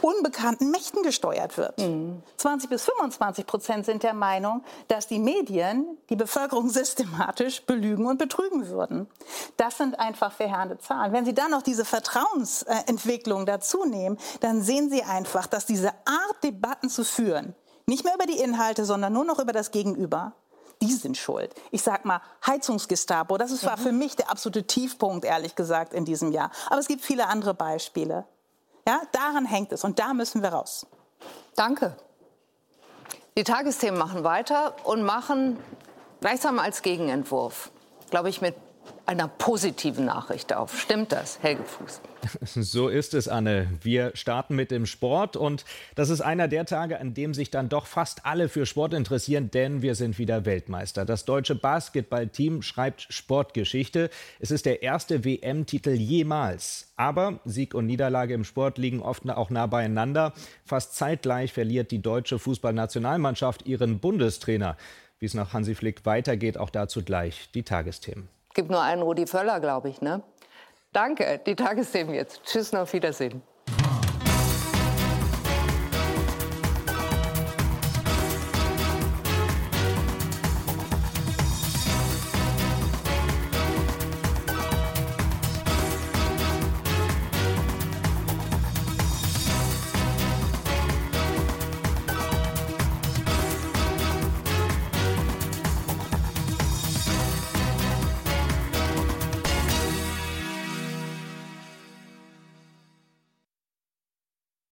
unbekannten Mächten gesteuert wird. Mhm. 20 bis 25 Prozent sind der Meinung, dass die Medien die Bevölkerung systematisch belügen und betrügen würden. Das sind einfach verheerende Zahlen. Wenn Sie dann noch diese Vertrauensentwicklung dazu nehmen, dann sehen Sie einfach, dass diese Art, Debatten zu führen, nicht mehr über die Inhalte, sondern nur noch über das Gegenüber, die sind schuld. Ich sag mal, Heizungsgestapo, das war mhm. für mich der absolute Tiefpunkt, ehrlich gesagt, in diesem Jahr. Aber es gibt viele andere Beispiele. Ja, daran hängt es und da müssen wir raus. Danke. Die Tagesthemen machen weiter und machen gleichsam als Gegenentwurf, glaube ich, mit einer positiven Nachricht auf. Stimmt das, Helge Fuß? So ist es, Anne. Wir starten mit dem Sport und das ist einer der Tage, an dem sich dann doch fast alle für Sport interessieren, denn wir sind wieder Weltmeister. Das deutsche Basketballteam schreibt Sportgeschichte. Es ist der erste WM-Titel jemals. Aber Sieg und Niederlage im Sport liegen oft auch nah beieinander. Fast zeitgleich verliert die deutsche Fußballnationalmannschaft ihren Bundestrainer. Wie es nach Hansi Flick weitergeht, auch dazu gleich die Tagesthemen gibt nur einen Rudi Völler, glaube ich, ne? Danke, die Tagesthemen jetzt. Tschüss, auf Wiedersehen.